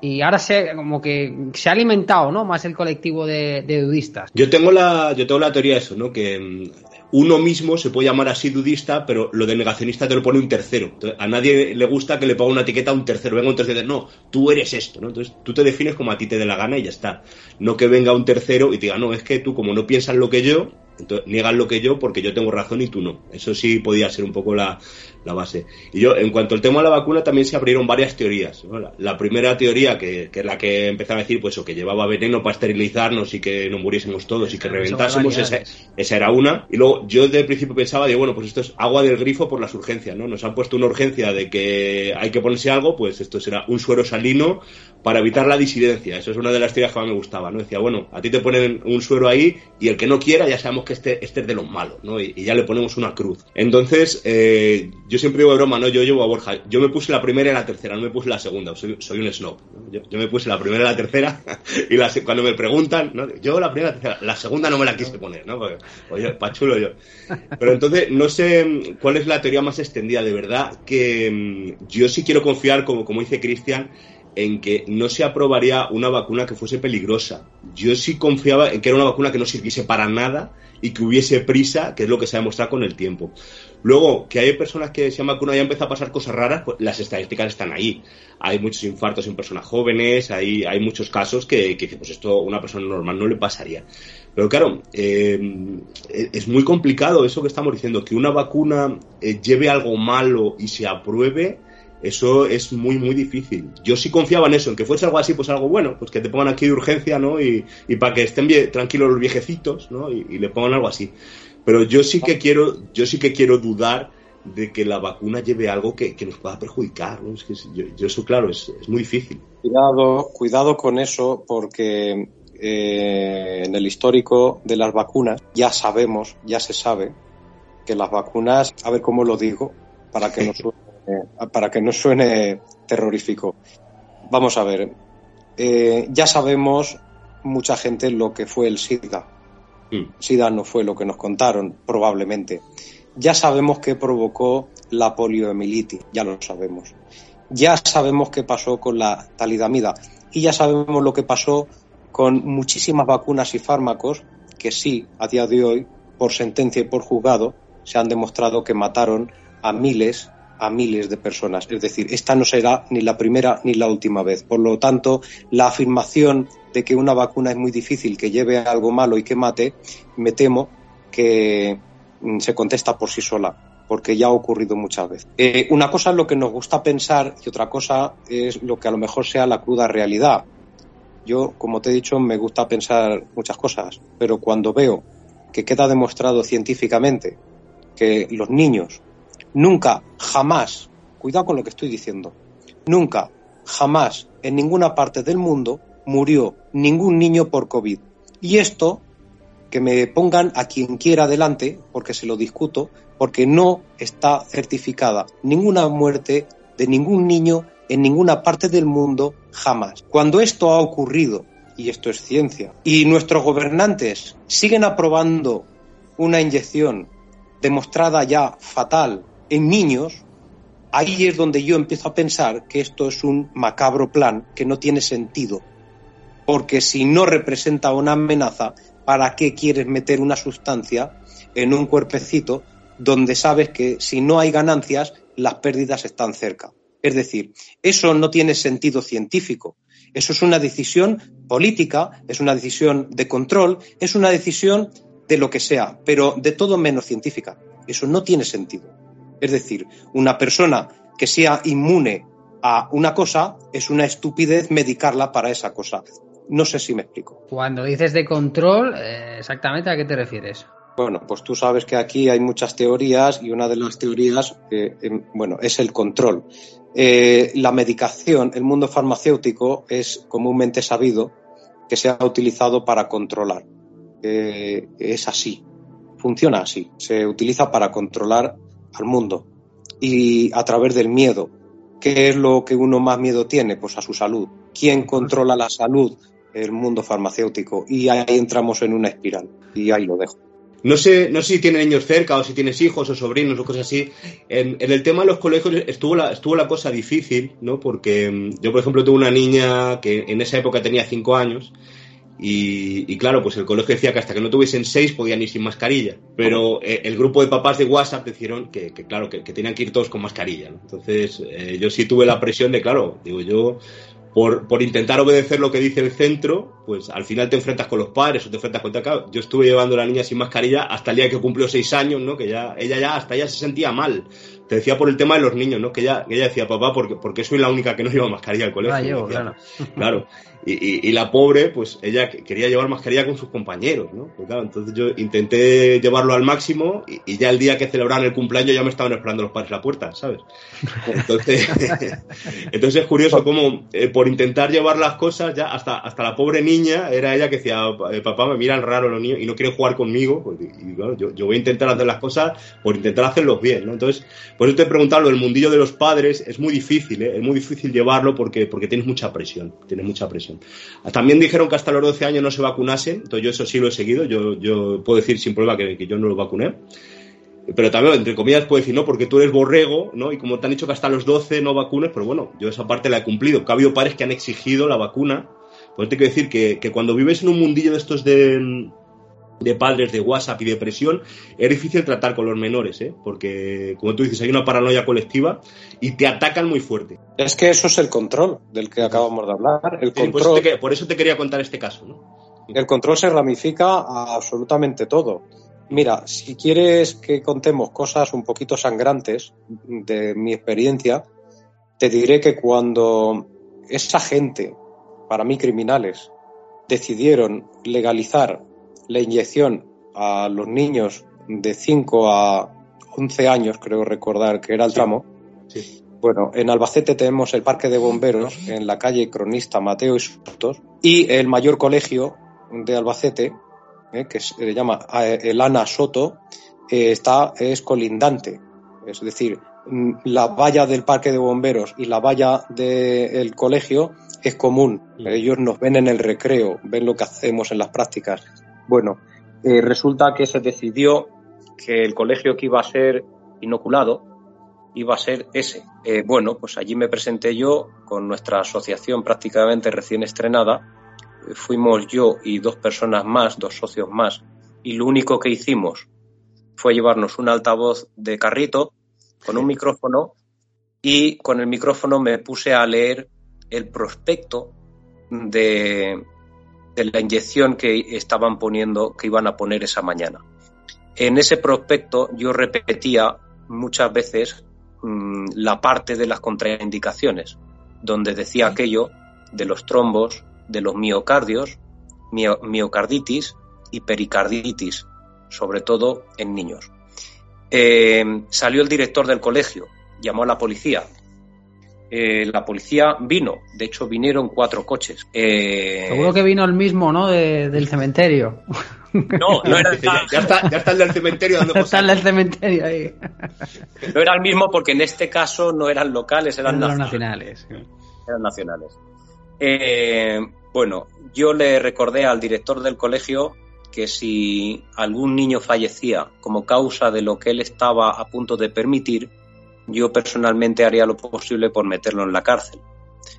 y ahora se como que se ha alimentado ¿no? más el colectivo de, de. Yo tengo la, yo tengo la teoría de eso, ¿no? que mm, uno mismo se puede llamar así dudista, pero lo de negacionista te lo pone un tercero. a nadie le gusta que le ponga una etiqueta a un tercero. Venga un tercero, no, tú eres esto, ¿no? Entonces tú te defines como a ti te dé la gana y ya está. No que venga un tercero y te diga, no, es que tú como no piensas lo que yo, entonces niegas lo que yo porque yo tengo razón y tú no. Eso sí podía ser un poco la, la base. Y yo, en cuanto al tema de la vacuna, también se abrieron varias teorías. La, primera teoría, que, que, es la que empezaba a decir, pues, o que llevaba veneno para esterilizarnos y que no muriésemos todos y que reventásemos, esa, esa, era una. Y luego, yo desde el principio pensaba, digo, bueno, pues esto es agua del grifo por las urgencias, ¿no? Nos han puesto una urgencia de que hay que ponerse algo, pues esto será un suero salino para evitar la disidencia. Eso es una de las teorías que más me gustaba, ¿no? Decía, bueno, a ti te ponen un suero ahí y el que no quiera ya sabemos que este, este es de los malos, ¿no? Y, ya le ponemos una cruz. Entonces, eh, yo siempre digo de broma, ¿no? Yo llevo a Borja. Yo me puse la primera y la tercera, no me puse la segunda. Soy, un snob. Yo, me puse la primera y la tercera. y cuando me preguntan, ¿no? Yo la primera y la tercera. La segunda no me la quise poner, ¿no? Porque, oye, pachulo yo. Pero entonces, no sé cuál es la teoría más extendida. De verdad que mm, yo sí quiero confiar, como, como dice Cristian, en que no se aprobaría una vacuna que fuese peligrosa. Yo sí confiaba en que era una vacuna que no sirviese para nada y que hubiese prisa, que es lo que se ha demostrado con el tiempo. Luego, que hay personas que se han vacunado y han empezado a pasar cosas raras, pues las estadísticas están ahí. Hay muchos infartos en personas jóvenes, hay, muchos casos que, que pues esto a una persona normal no le pasaría. Pero claro, eh, es muy complicado eso que estamos diciendo, que una vacuna eh, lleve algo malo y se apruebe eso es muy, muy difícil. Yo sí confiaba en eso, en que fuese algo así, pues algo bueno, pues que te pongan aquí de urgencia, ¿no? Y, para que estén bien, tranquilos los viejecitos, ¿no? Y, le pongan algo así. Pero yo sí que quiero, yo sí que quiero dudar de que la vacuna lleve algo que, nos pueda perjudicar, ¿no? Es que yo, eso, claro, es, muy difícil. Cuidado, cuidado con eso, porque eh, en el histórico de las vacunas ya sabemos, ya se sabe, que las vacunas, a ver cómo lo digo, para que no para que no suene terrorífico. Vamos a ver, eh, ya sabemos mucha gente lo que fue el SIDA. Mm. SIDA no fue lo que nos contaron, probablemente. Ya sabemos qué provocó la poliomielitis, ya lo sabemos. Ya sabemos qué pasó con la talidamida y ya sabemos lo que pasó con muchísimas vacunas y fármacos que sí, a día de hoy, por sentencia y por juzgado, se han demostrado que mataron a miles a miles de personas. Es decir, esta no será ni la primera ni la última vez. Por lo tanto, la afirmación de que una vacuna es muy difícil, que lleve algo malo y que mate, me temo que mm, se contesta por sí sola, porque ya ha ocurrido muchas veces. Eh, una cosa es lo que nos gusta pensar y otra cosa es lo que a lo mejor sea la cruda realidad. Yo, como te he dicho, me gusta pensar muchas cosas, pero cuando veo que queda demostrado científicamente que los niños Nunca, jamás, cuidado con lo que estoy diciendo, nunca, jamás, en ninguna parte del mundo murió ningún niño por COVID. Y esto, que me pongan a quien quiera adelante, porque se lo discuto, porque no está certificada ninguna muerte de ningún niño en ninguna parte del mundo jamás. Cuando esto ha ocurrido, y esto es ciencia, y nuestros gobernantes siguen aprobando una inyección demostrada ya fatal en niños, ahí es donde yo empiezo a pensar que esto es un macabro plan que no tiene sentido. Porque si no representa una amenaza, ¿para qué quieres meter una sustancia en un cuerpecito donde sabes que si no hay ganancias, las pérdidas están cerca? Es decir, eso no tiene sentido científico. Eso es una decisión política, es una decisión de control, es una decisión de lo que sea, pero de todo menos científica. Eso no tiene sentido. Es decir, una persona que sea inmune a una cosa es una estupidez medicarla para esa cosa. No sé si me explico. Cuando dices de control, eh, exactamente a qué te refieres. Bueno, pues tú sabes que aquí hay muchas teorías y una de las teorías, em, bueno, es el control. Eh, la medicación, el mundo farmacéutico es comúnmente sabido que se ha utilizado para controlar. Eh, es así. funciona así. Se utiliza para controlar al mundo y a través del miedo. ¿Qué es lo que uno más miedo tiene? Pues a su salud. ¿Quién controla la salud? El mundo farmacéutico. Y ahí entramos en una espiral. Y ahí lo dejo. No sé, no sé si tienes niños cerca o si tienes hijos o sobrinos o cosas así. En, el tema de los colegios estuvo la, estuvo la cosa difícil, ¿no? Porque mm, yo, por ejemplo, tuve una niña que en esa época tenía cinco años y, claro, pues el colegio decía que hasta que no tuviesen seis podían ir sin mascarilla. Pero eh, el grupo de papás de WhatsApp dijeron que, claro, que, tenían que ir todos con mascarilla. Entonces, eh, yo sí tuve la presión de, claro, digo yo, por, por, intentar obedecer lo que dice el centro, pues al final te enfrentas con los padres o te enfrentas con. Yo estuve llevando a la niña sin mascarilla hasta el día que cumplió seis años, ¿no? Que ya, ella ya, hasta ella se sentía mal. Te decía por el tema de los niños, ¿no? Que ella, ella decía, papá, porque, porque soy la única que no lleva mascarilla al colegio. Ah, claro. Claro. Y, y, la pobre, pues ella quería llevar mascarilla con sus compañeros, ¿no? Pues entonces yo intenté llevarlo al máximo y, ya el día que celebraron el cumpleaños ya me estaban esperando los padres a la puerta, ¿sabes? Entonces, entonces es curioso cómo eh, por intentar llevar las cosas ya hasta, hasta la pobre niña era ella que decía, eh, papá, me miran raro los niños y no quieren jugar conmigo, pues, y, claro, yo, yo, voy a intentar hacer las cosas por intentar hacerlos bien, ¿no? Entonces, por eso te he preguntado, el mundillo de los padres es muy difícil, ¿eh? Es muy difícil llevarlo porque, porque tienes mucha presión, tienes mucha presión. También dijeron que hasta los 12 años no se vacunasen, entonces yo eso sí lo he seguido, yo, yo puedo decir sin prueba que, yo no lo vacuné. Pero también, entre comillas, puedo decir, no, porque tú eres borrego, ¿no? Y como te han dicho que hasta los 12 no vacunes, pero bueno, yo esa parte la he cumplido. Que ha habido padres que han exigido la vacuna. Pues te quiero decir que, que cuando vives en un mundillo de estos de, de padres, de WhatsApp y depresión, es difícil tratar con los menores, ¿eh? porque, como tú dices, hay una paranoia colectiva y te atacan muy fuerte. Es que eso es el control del que acabamos de hablar. El control, por, eso te, quería contar este caso. ¿no? El control se ramifica a absolutamente todo. Mira, si quieres que contemos cosas un poquito sangrantes de mi experiencia, te diré que cuando esa gente, para mí criminales, decidieron legalizar la inyección a los niños de 5 a 11 años, creo recordar que era el tramo. Bueno, en Albacete tenemos el Parque de Bomberos, en la calle Cronista Mateo y Sotos, y el mayor colegio de Albacete, eh, que se llama eh, el Ana Soto, eh, está, es colindante. Es decir, mm, la valla del Parque de Bomberos y la valla del colegio es común. Ellos nos ven en el recreo, ven lo que hacemos en las prácticas bueno, eh, resulta que se decidió que el colegio que iba a ser inoculado iba a ser ese. Eh, bueno, pues allí me presenté yo con nuestra asociación prácticamente recién estrenada. fuimos yo y dos personas más, dos socios más, y lo único que hicimos fue llevarnos un altavoz de carrito con un micrófono y con el micrófono me puse a leer el prospecto de, de la inyección que estaban poniendo, que iban a poner esa mañana. En ese prospecto yo repetía muchas veces mm, la parte de las contraindicaciones, donde decía aquello de los trombos, de los miocardios, miocarditis y pericarditis, sobre todo en niños. Eh, salió el director del colegio, llamó a la policía, eh, la policía vino, de hecho vinieron cuatro coches. Eh, Seguro que vino el mismo, ¿no? del cementerio. No, no era. Ya, ya, está, ya está el del cementerio dando Está el del cementerio ahí. No era el mismo porque en este caso no eran locales, eran, nacionales. Eran nacionales. Eh, bueno, yo le recordé al director del colegio que si algún niño fallecía como causa de lo que él estaba a punto de permitir, yo personalmente haría lo posible por meterlo en la cárcel.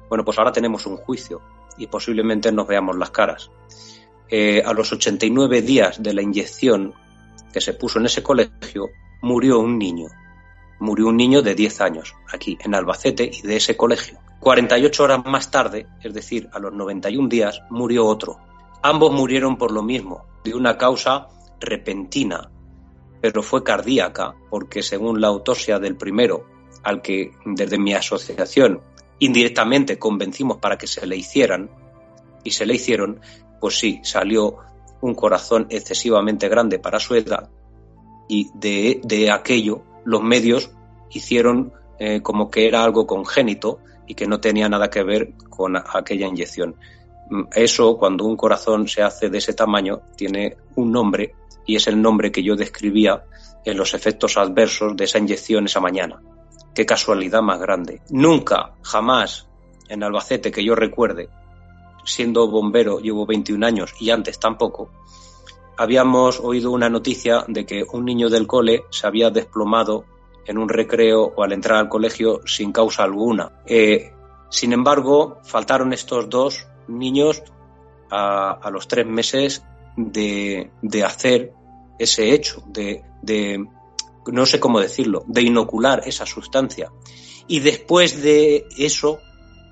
Bueno, pues ahora tenemos un juicio y posiblemente nos veamos las caras. Eh, a los 89 días de la inyección que se puso en ese colegio, murió un niño. Murió un niño de 10 años, aquí en Albacete y de ese colegio. 48 horas más tarde, es decir, a los 91 días, murió otro. Ambos murieron por lo mismo, de una causa repentina, pero fue cardíaca, porque según la autopsia del primero, al que desde mi asociación indirectamente convencimos para que se le hicieran, y se le hicieron, pues sí, salió un corazón excesivamente grande para su edad, y de, aquello los medios hicieron eh, como que era algo congénito y que no tenía nada que ver con aquella inyección. Mm, eso, cuando un corazón se hace de ese tamaño, tiene un nombre y es el nombre que yo describía en los efectos adversos de esa inyección esa mañana. Qué casualidad más grande. Nunca, jamás, en Albacete que yo recuerde, siendo bombero llevo 21 años y antes tampoco, habíamos oído una noticia de que un niño del cole se había desplomado en un recreo o al entrar al colegio sin causa alguna. Eh, sin embargo, faltaron estos dos niños a, los tres meses de, hacer ese hecho, de, de, no sé cómo decirlo, de inocular esa sustancia. Y después de eso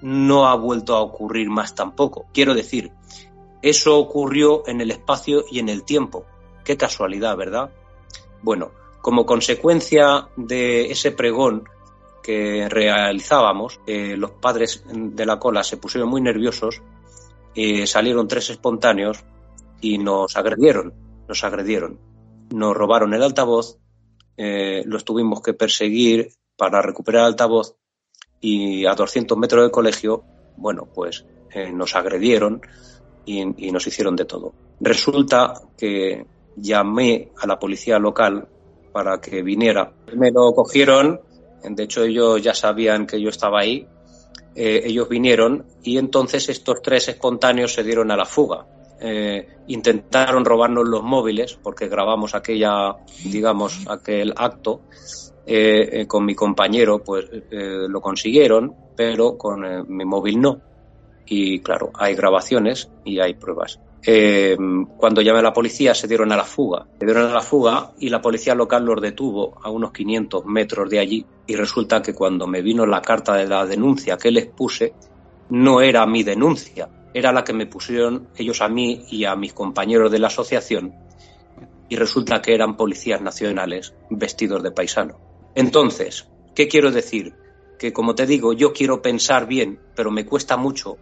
no ha vuelto a ocurrir más tampoco. Quiero decir, eso ocurrió en el espacio y en el tiempo. Qué casualidad, ¿verdad? Bueno, como consecuencia de ese pregón que realizábamos, eh, los padres de la cola se pusieron muy nerviosos, eh, salieron tres espontáneos y nos agredieron, nos agredieron. Nos robaron el altavoz, eh, los tuvimos que perseguir para recuperar el altavoz y a 200 metros del colegio, bueno, pues nos agredieron y, y nos hicieron de todo. Resulta que llamé a la policía local para que viniera. Me lo cogieron, de hecho ellos ya sabían que yo estaba ahí, eh, ellos vinieron y entonces estos tres espontáneos se dieron a la fuga. Eh, intentaron robarnos los móviles porque grabamos aquella, digamos, aquel acto eh, con mi compañero, pues lo consiguieron, pero con mi móvil no. Y claro, hay grabaciones y hay pruebas. Eh, cuando llamé a la policía se dieron a la fuga. Se dieron a la fuga y la policía local los detuvo a unos 500 metros de allí y resulta que cuando me vino la carta de la denuncia que les puse, no era mi denuncia, era la que me pusieron ellos a mí y a mis compañeros de la asociación y resulta que eran policías nacionales vestidos de paisano. Entonces, ¿qué quiero decir? Que como te digo, yo quiero pensar bien, pero me cuesta mucho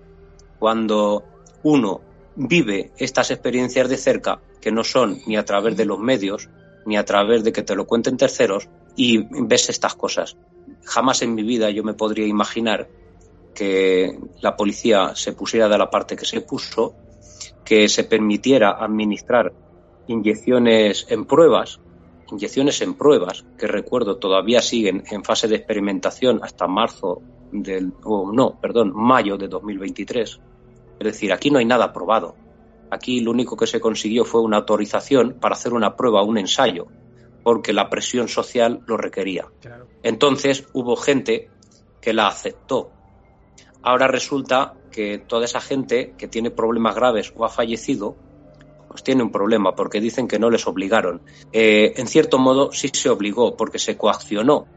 cuando uno vive estas experiencias de cerca, que no son ni a través de los medios, ni a través de que te lo cuenten terceros, y ves estas cosas. Jamás en mi vida yo me podría imaginar que la policía se pusiera de la parte que se puso, que se permitiera administrar inyecciones en pruebas, inyecciones en pruebas, que recuerdo todavía siguen en fase de experimentación hasta marzo del, o no, perdón, mayo de 2023 es decir, aquí no hay nada probado. Aquí lo único que se consiguió fue una autorización para hacer una prueba, un ensayo, porque la presión social lo requería. Entonces hubo gente que la aceptó. Ahora resulta que toda esa gente que tiene problemas graves o ha fallecido, pues tiene un problema porque dicen que no les obligaron. Eh, en cierto modo sí se obligó porque se coaccionó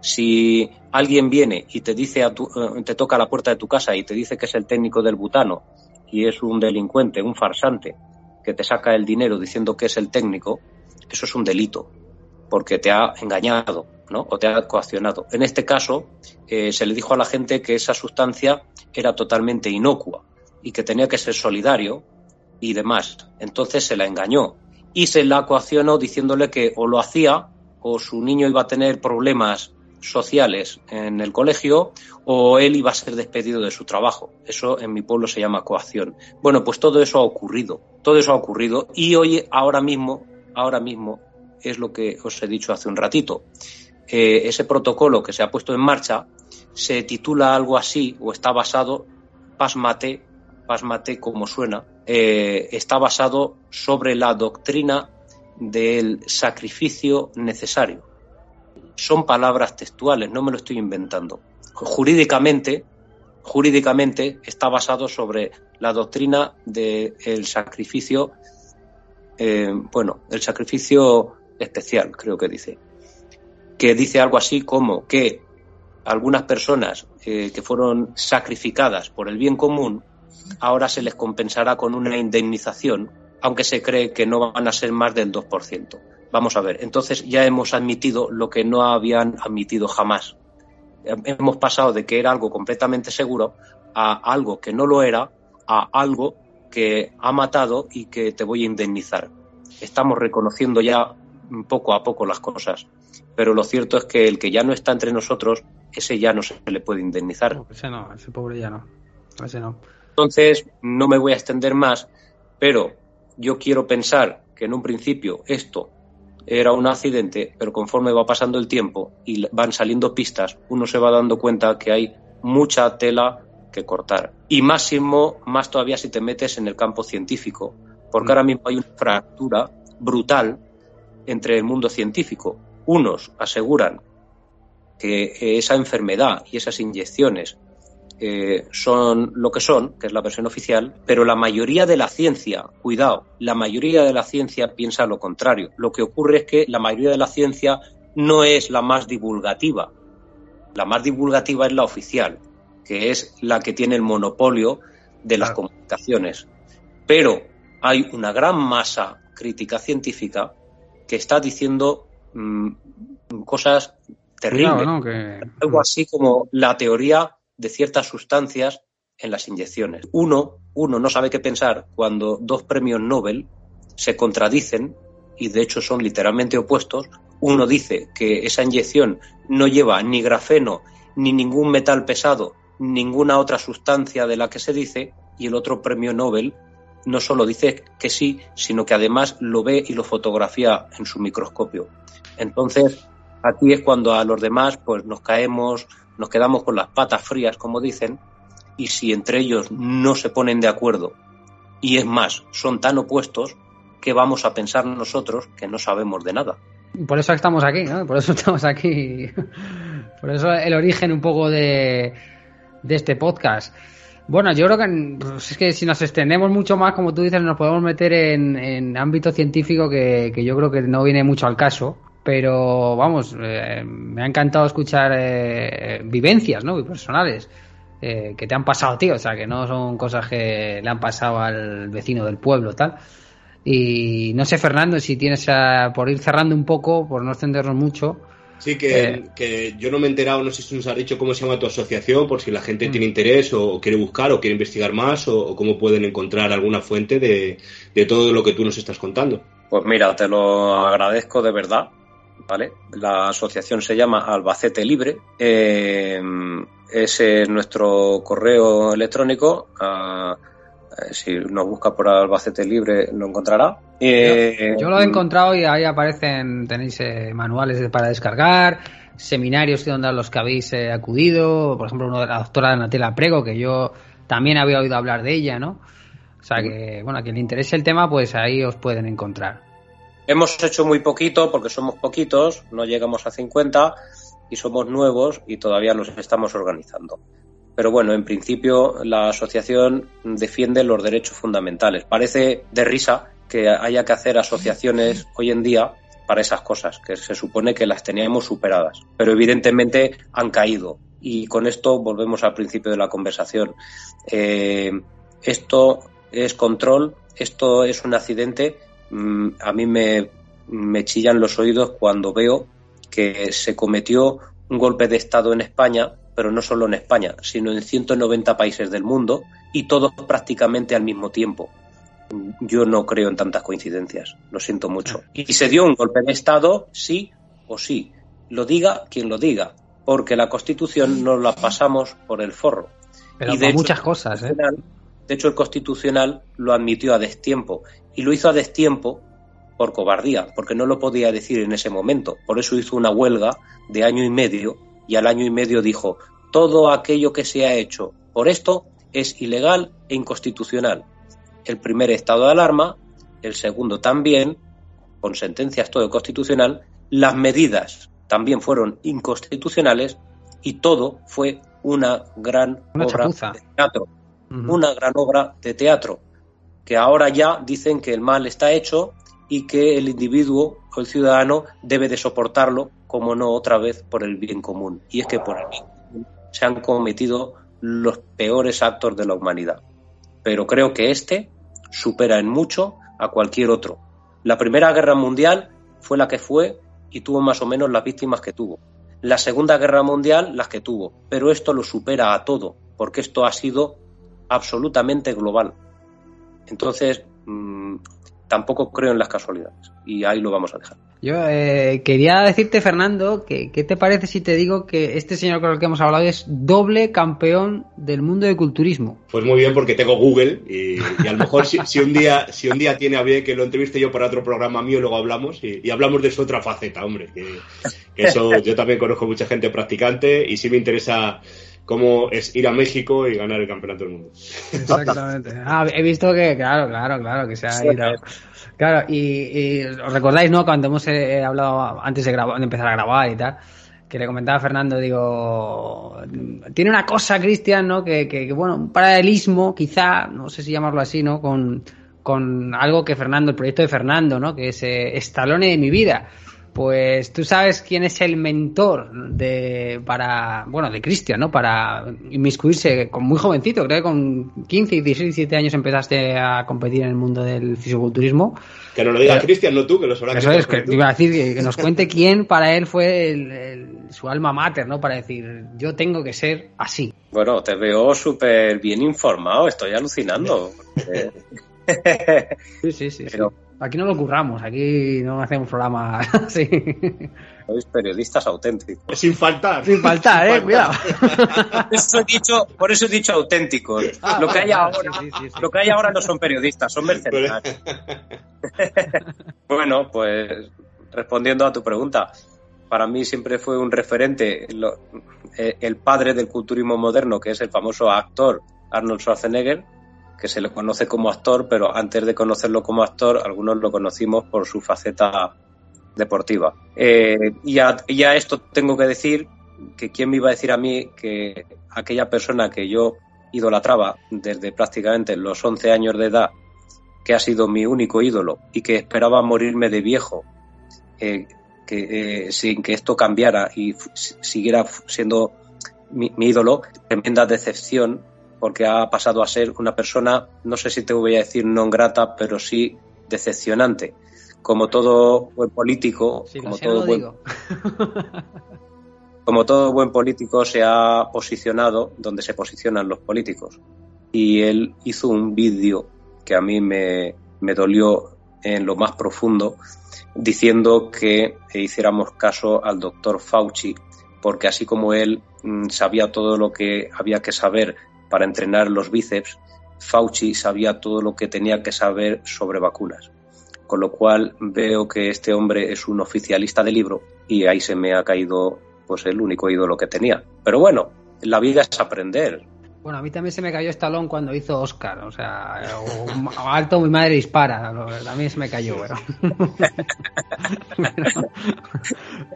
si alguien viene y te dice a eh, te toca la puerta de tu casa y te dice que es el técnico del butano y es un delincuente, un farsante, que te saca el dinero diciendo que es el técnico, eso es un delito, porque te ha engañado, ¿no? O te ha coaccionado. En este caso, eh, se le dijo a la gente que esa sustancia era totalmente inocua y que tenía que ser solidario y demás. Entonces se la engañó y se la coaccionó diciéndole que o lo hacía o su niño iba a tener problemas sociales en el colegio o él iba a ser despedido de su trabajo. Eso en mi pueblo se llama coacción. Bueno, pues todo eso ha ocurrido, todo eso ha ocurrido y hoy, ahora mismo, ahora mismo es lo que os he dicho hace un ratito. Eh, ese protocolo que se ha puesto en marcha se titula algo así o está basado, pasmate, pasmate como suena, eh, está basado sobre la doctrina del sacrificio necesario son palabras textuales, no me lo estoy inventando. Jurídicamente, jurídicamente está basado sobre la doctrina del sacrificio, eh, bueno, el sacrificio especial, creo que dice, que dice algo así como que algunas personas eh, que fueron sacrificadas por el bien común, ahora se les compensará con una indemnización, aunque se cree que no van a ser más del 2%. Vamos a ver, entonces ya hemos admitido lo que no habían admitido jamás. Hemos pasado de que era algo completamente seguro a algo que no lo era, a algo que ha matado y que te voy a indemnizar. Estamos reconociendo ya poco a poco las cosas, pero lo cierto es que el que ya no está entre nosotros, ese ya no se le puede indemnizar. ese no, ese pobre ya no. Ese no. Entonces, no me voy a extender más, pero yo quiero pensar que en un principio esto era un accidente, pero conforme va pasando el tiempo y van saliendo pistas, uno se va dando cuenta que hay mucha tela que cortar. Y máximo, más todavía si te metes en el campo científico, porque ahora mismo hay una fractura brutal entre el mundo científico. Unos aseguran que esa enfermedad y esas inyecciones eh, son lo que son, que es la versión oficial, pero la mayoría de la ciencia, cuidado, la mayoría de la ciencia piensa lo contrario. Lo que ocurre es que la mayoría de la ciencia no es la más divulgativa. La más divulgativa es la oficial, que es la que tiene el monopolio de las comunicaciones. Pero hay una gran masa crítica científica que está diciendo mm, cosas terribles. Algo así como la teoría de ciertas sustancias en las inyecciones. Uno, uno no sabe qué pensar cuando dos premios Nobel se contradicen y de hecho son literalmente opuestos. Uno dice que esa inyección no lleva ni grafeno, ni ningún metal pesado, ninguna otra sustancia de la que se dice, y el otro premio Nobel no solo dice que sí, sino que además lo ve y lo fotografía en su microscopio. Entonces, aquí es cuando a los demás pues nos caemos, nos quedamos con las patas frías, como dicen, y si entre ellos no se ponen de acuerdo, y es más, son tan opuestos, que vamos a pensar nosotros que no sabemos de nada? Por eso estamos aquí, ¿no? Por eso estamos aquí. Por eso el origen un poco de, de este podcast. Bueno, yo creo que pues, es que si nos extendemos mucho más, como tú dices, nos podemos meter en, en ámbito científico que, yo creo que no viene mucho al caso. Pero vamos, eh, me ha encantado escuchar eh, vivencias, ¿no? personales eh, que te han pasado, tío. O sea, que no son cosas que le han pasado al vecino del pueblo, tal. Y no sé, Fernando, si tienes por ir cerrando un poco, por no extendernos mucho. Sí, que, que, yo no me he enterado, no sé si nos has dicho cómo se llama tu asociación, por si la gente mm. tiene interés o, quiere buscar o quiere investigar más o, o cómo pueden encontrar alguna fuente de, de, todo lo que tú nos estás contando. Pues mira, te lo agradezco de verdad. ¿vale? La asociación se llama Albacete Libre. Eh, ese es nuestro correo electrónico. Eh, si nos busca por Albacete Libre lo encontrará. Eh, yo, lo he encontrado y ahí aparecen, tenéis manuales para descargar, seminarios donde a los que habéis acudido, por ejemplo uno de la doctora Natela Prego, que yo también había oído hablar de ella, ¿no? O sea que, bueno, a quien le interese el tema, pues ahí os pueden encontrar. Hemos hecho muy poquito porque somos poquitos, no llegamos a 50 y somos nuevos y todavía nos estamos organizando. Pero bueno, en principio la asociación defiende los derechos fundamentales. Parece de risa que haya que hacer asociaciones hoy en día para esas cosas, que se supone que las teníamos superadas. Pero evidentemente han caído. Y con esto volvemos al principio de la conversación. Eh, esto es control, esto es un accidente Mm, a mí me, me chillan los oídos cuando veo que se cometió un golpe de Estado en España, pero no solo en España, sino en 190 países del mundo y todos prácticamente al mismo tiempo. Yo no creo en tantas coincidencias, lo siento mucho. Y se dio un golpe de Estado, sí o sí, lo diga quien lo diga, porque la Constitución no la pasamos por el forro. Pero y de muchas cosas, ¿eh? De hecho, el Constitucional lo admitió a destiempo y lo hizo a destiempo por cobardía, porque no lo podía decir en ese momento. Por eso hizo una huelga de año y medio y al año y medio dijo, todo aquello que se ha hecho por esto es ilegal e inconstitucional. El primer estado de alarma, el segundo también, con sentencias todo constitucional, las medidas también fueron inconstitucionales y todo fue una gran obra de teatro una gran obra de teatro, que ahora ya dicen que el mal está hecho y que el individuo o el ciudadano debe de soportarlo, como no otra vez por el bien común. Y es que por el bien común se han cometido los peores actos de la humanidad. Pero creo que este supera en mucho a cualquier otro. La Primera Guerra Mundial fue la que fue y tuvo más o menos las víctimas que tuvo. La Segunda Guerra Mundial las que tuvo, pero esto lo supera a todo, porque esto ha sido absolutamente global. Entonces, mm, tampoco creo en las casualidades. Y ahí lo vamos a dejar. Yo eh, quería decirte, Fernando, que ¿qué te parece si te digo que este señor con el que hemos hablado es doble campeón del mundo de culturismo? Pues muy bien, porque tengo Google y, a lo mejor si, un día si un día tiene a bien que lo entreviste yo para otro programa mío, luego hablamos y, hablamos de su otra faceta, hombre. Que, eso yo también conozco mucha gente practicante y sí me interesa cómo es ir a México y ganar el campeonato del mundo. Exactamente. Ah, he visto que, claro, claro, claro, que se ha ido. Claro, y, os recordáis, ¿no? Cuando hemos eh, hablado antes de, grabar, de empezar a grabar y tal, que le comentaba a Fernando, digo, tiene una cosa, Cristian, ¿no? Que, que, bueno, un paralelismo, quizá, no sé si llamarlo así, ¿no? Con, con algo que Fernando, el proyecto de Fernando, ¿no? Que es eh, Estalone de mi vida pues tú sabes quién es el mentor de para bueno de Cristian no para inmiscuirse con muy jovencito creo que con 15 16 17 años empezaste a competir en el mundo del fisiculturismo. Que nos lo diga Cristian no tú que lo sabrás eso es que iba a decir que, nos cuente quién para él fue su alma mater no para decir yo tengo que ser así. Bueno te veo súper bien informado estoy alucinando. Sí sí sí, sí. Aquí no lo curramos, aquí no hacemos programas así. Sois periodistas auténticos. Sin faltar. Sin faltar, eh, cuidado. Eso he dicho, por eso he dicho auténticos. Ah, lo, que hay ahora, lo que hay ahora no son periodistas, son mercenarios. bueno, pues respondiendo a tu pregunta, para mí siempre fue un referente eh, el padre del culturismo moderno, que es el famoso actor Arnold Schwarzenegger, que se le conoce como actor, pero antes de conocerlo como actor, algunos lo conocimos por su faceta deportiva. Eh, y, a, esto tengo que decir que quién me iba a decir a mí que aquella persona que yo idolatraba desde prácticamente los 11 años de edad, que ha sido mi único ídolo y que esperaba morirme de viejo, eh, eh, sin que esto cambiara y siguiera siendo mi ídolo, tremenda decepción porque ha pasado a ser una persona, no sé si te voy a decir no grata, pero sí decepcionante. Como todo buen político, como, todo buen, como todo buen político se ha posicionado donde se posicionan los políticos. Y él hizo un vídeo que a mí me, me dolió en lo más profundo, diciendo que hiciéramos caso al doctor Fauci, porque así como él mm, sabía todo lo que había que saber para entrenar los bíceps, Fauci sabía todo lo que tenía que saber sobre vacunas. Con lo cual veo que este hombre es un oficialista de libro y ahí se me ha caído pues el único ídolo que tenía. Pero bueno, la vida es aprender. Bueno, a mí también se me cayó Stallone cuando hizo Oscar, o sea, alto mi madre dispara, a mí se me cayó, pero...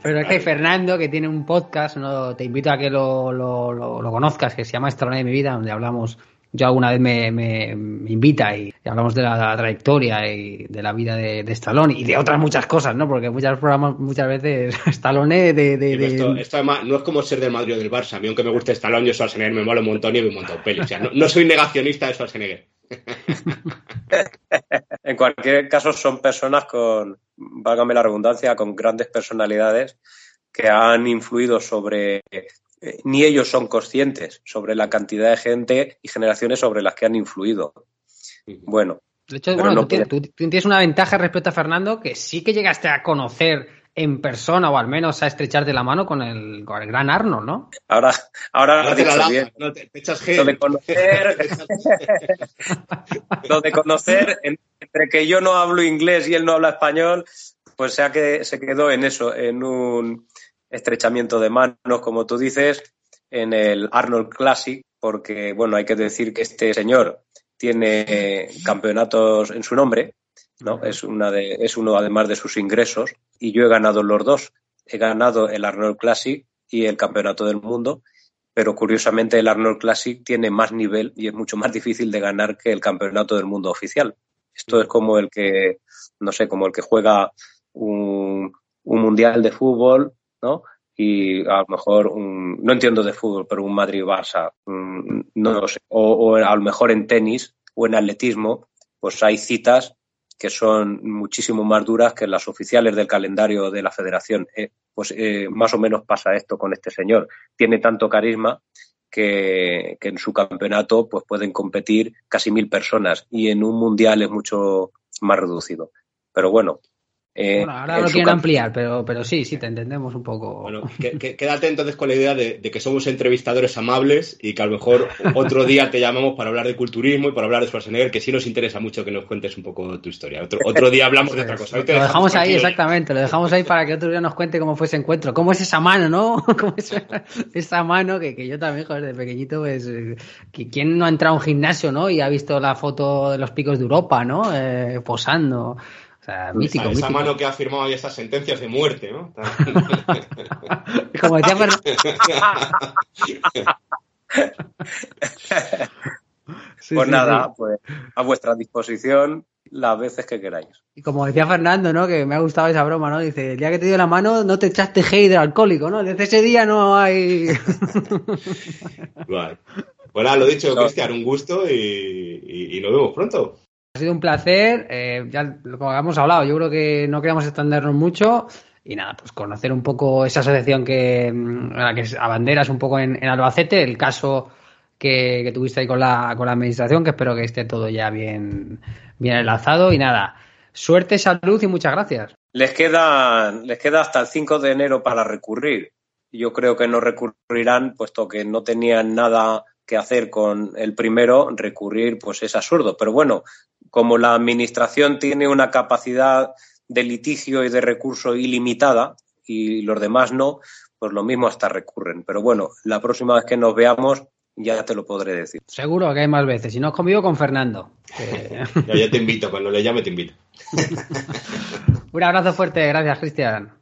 pero es que Fernando, que tiene un podcast, ¿no? te invito a que lo, lo, lo, conozcas, que se llama Stallone de mi vida, donde hablamos yo alguna vez me, me, invita y, hablamos de la, trayectoria y de la vida de, de, Stallone y de otras muchas cosas, ¿no? Porque muchas programas, muchas veces Stallone de... de, Esto, no es como ser del Madrid o del Barça. A mí aunque me guste Stallone, yo Schwarzenegger me mola un montón y me un montón peli. O sea, no, soy negacionista de Schwarzenegger. en cualquier caso son personas con, válgame la redundancia, con grandes personalidades que han influido sobre eh, ni ellos son conscientes sobre la cantidad de gente y generaciones sobre las que han influido. Bueno. De hecho, bueno, tú, tienes una ventaja respecto a Fernando que sí que llegaste a conocer en persona o al menos a estrecharte la mano con el, con el gran Arnold, ¿no? Ahora, ahora lo, bien. lo de conocer, lo de conocer, entre que yo no hablo inglés y él no habla español, pues sea que se quedó en eso, en un estrechamiento de manos, como tú dices, en el Arnold Classic, porque, bueno, hay que decir que este señor tiene campeonatos en su nombre, ¿no? Es, una de, es uno además de sus ingresos, y yo he ganado los dos. He ganado el Arnold Classic y el Campeonato del Mundo, pero curiosamente el Arnold Classic tiene más nivel y es mucho más difícil de ganar que el Campeonato del Mundo oficial. Esto es como el que, no sé, como el que juega un, un mundial de fútbol ¿no? Y a lo mejor, no entiendo de fútbol, pero un Madrid-Barça, mm, no lo sé. O, a lo mejor en tenis o en atletismo, pues hay citas que son muchísimo más duras que las oficiales del calendario de la federación. Eh, pues eh, más o menos pasa esto con este señor. Tiene tanto carisma que, que, en su campeonato pues pueden competir casi mil personas y en un mundial es mucho más reducido. Pero bueno, eh, bueno, ahora lo quieren ampliar, pero, pero sí, sí, te entendemos un poco. Bueno, quédate entonces con la idea de, que somos entrevistadores amables y que a lo mejor otro día te llamamos para hablar de culturismo y para hablar de Schwarzenegger, que sí nos interesa mucho que nos cuentes un poco tu historia. Otro, otro día hablamos de otra cosa. lo dejamos ahí, exactamente, lo dejamos ahí para que otro día nos cuente cómo fue ese encuentro, cómo es esa mano, ¿no? ¿Cómo es esa mano que, que yo también, joder, de pequeñito, pues, eh, que ¿quién no ha entrado a un gimnasio, ¿no? Y ha visto la foto de los picos de Europa, ¿no? Eh, posando mítico, esa, mano que ha firmado ahí estas sentencias de muerte, ¿no? Como decía pues nada, pues a vuestra disposición las veces que queráis. Y como decía Fernando, ¿no? Que me ha gustado esa broma, ¿no? Dice, el día que te dio la mano no te echaste de alcohólico, ¿no? Desde ese día no hay... vale. Pues nada, lo dicho, Cristian, un gusto y nos vemos pronto. Ha sido un placer, eh, ya como hemos hablado, yo creo que no queremos extendernos mucho y nada, pues conocer un poco esa asociación que, mm, que abanderas un poco en, Albacete, el caso que, tuviste ahí con la, con la administración, que espero que esté todo ya bien, bien enlazado y nada, suerte, salud y muchas gracias. Les queda, les queda hasta el 5 de enero para recurrir. Yo creo que no recurrirán, puesto que no tenían nada que hacer con el primero, recurrir pues es absurdo. Pero bueno, como la administración tiene una capacidad de litigio y de recurso ilimitada y los demás no, pues lo mismo hasta recurren. Pero bueno, la próxima vez que nos veamos ya te lo podré decir. Seguro que hay más veces. Si no es conmigo, con Fernando. ya, te invito, cuando le llame te invito. Un abrazo fuerte, gracias Cristian.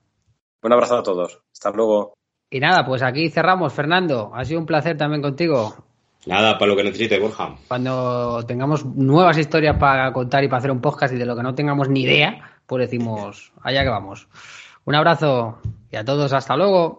Un abrazo a todos. Hasta luego. Y nada, pues aquí cerramos. Fernando, ha sido un placer también contigo. Nada, para lo que necesite, Borja. Cuando tengamos nuevas historias para contar y para hacer un podcast y de lo que no tengamos ni idea, pues decimos, allá que vamos. Un abrazo y a todos, hasta luego.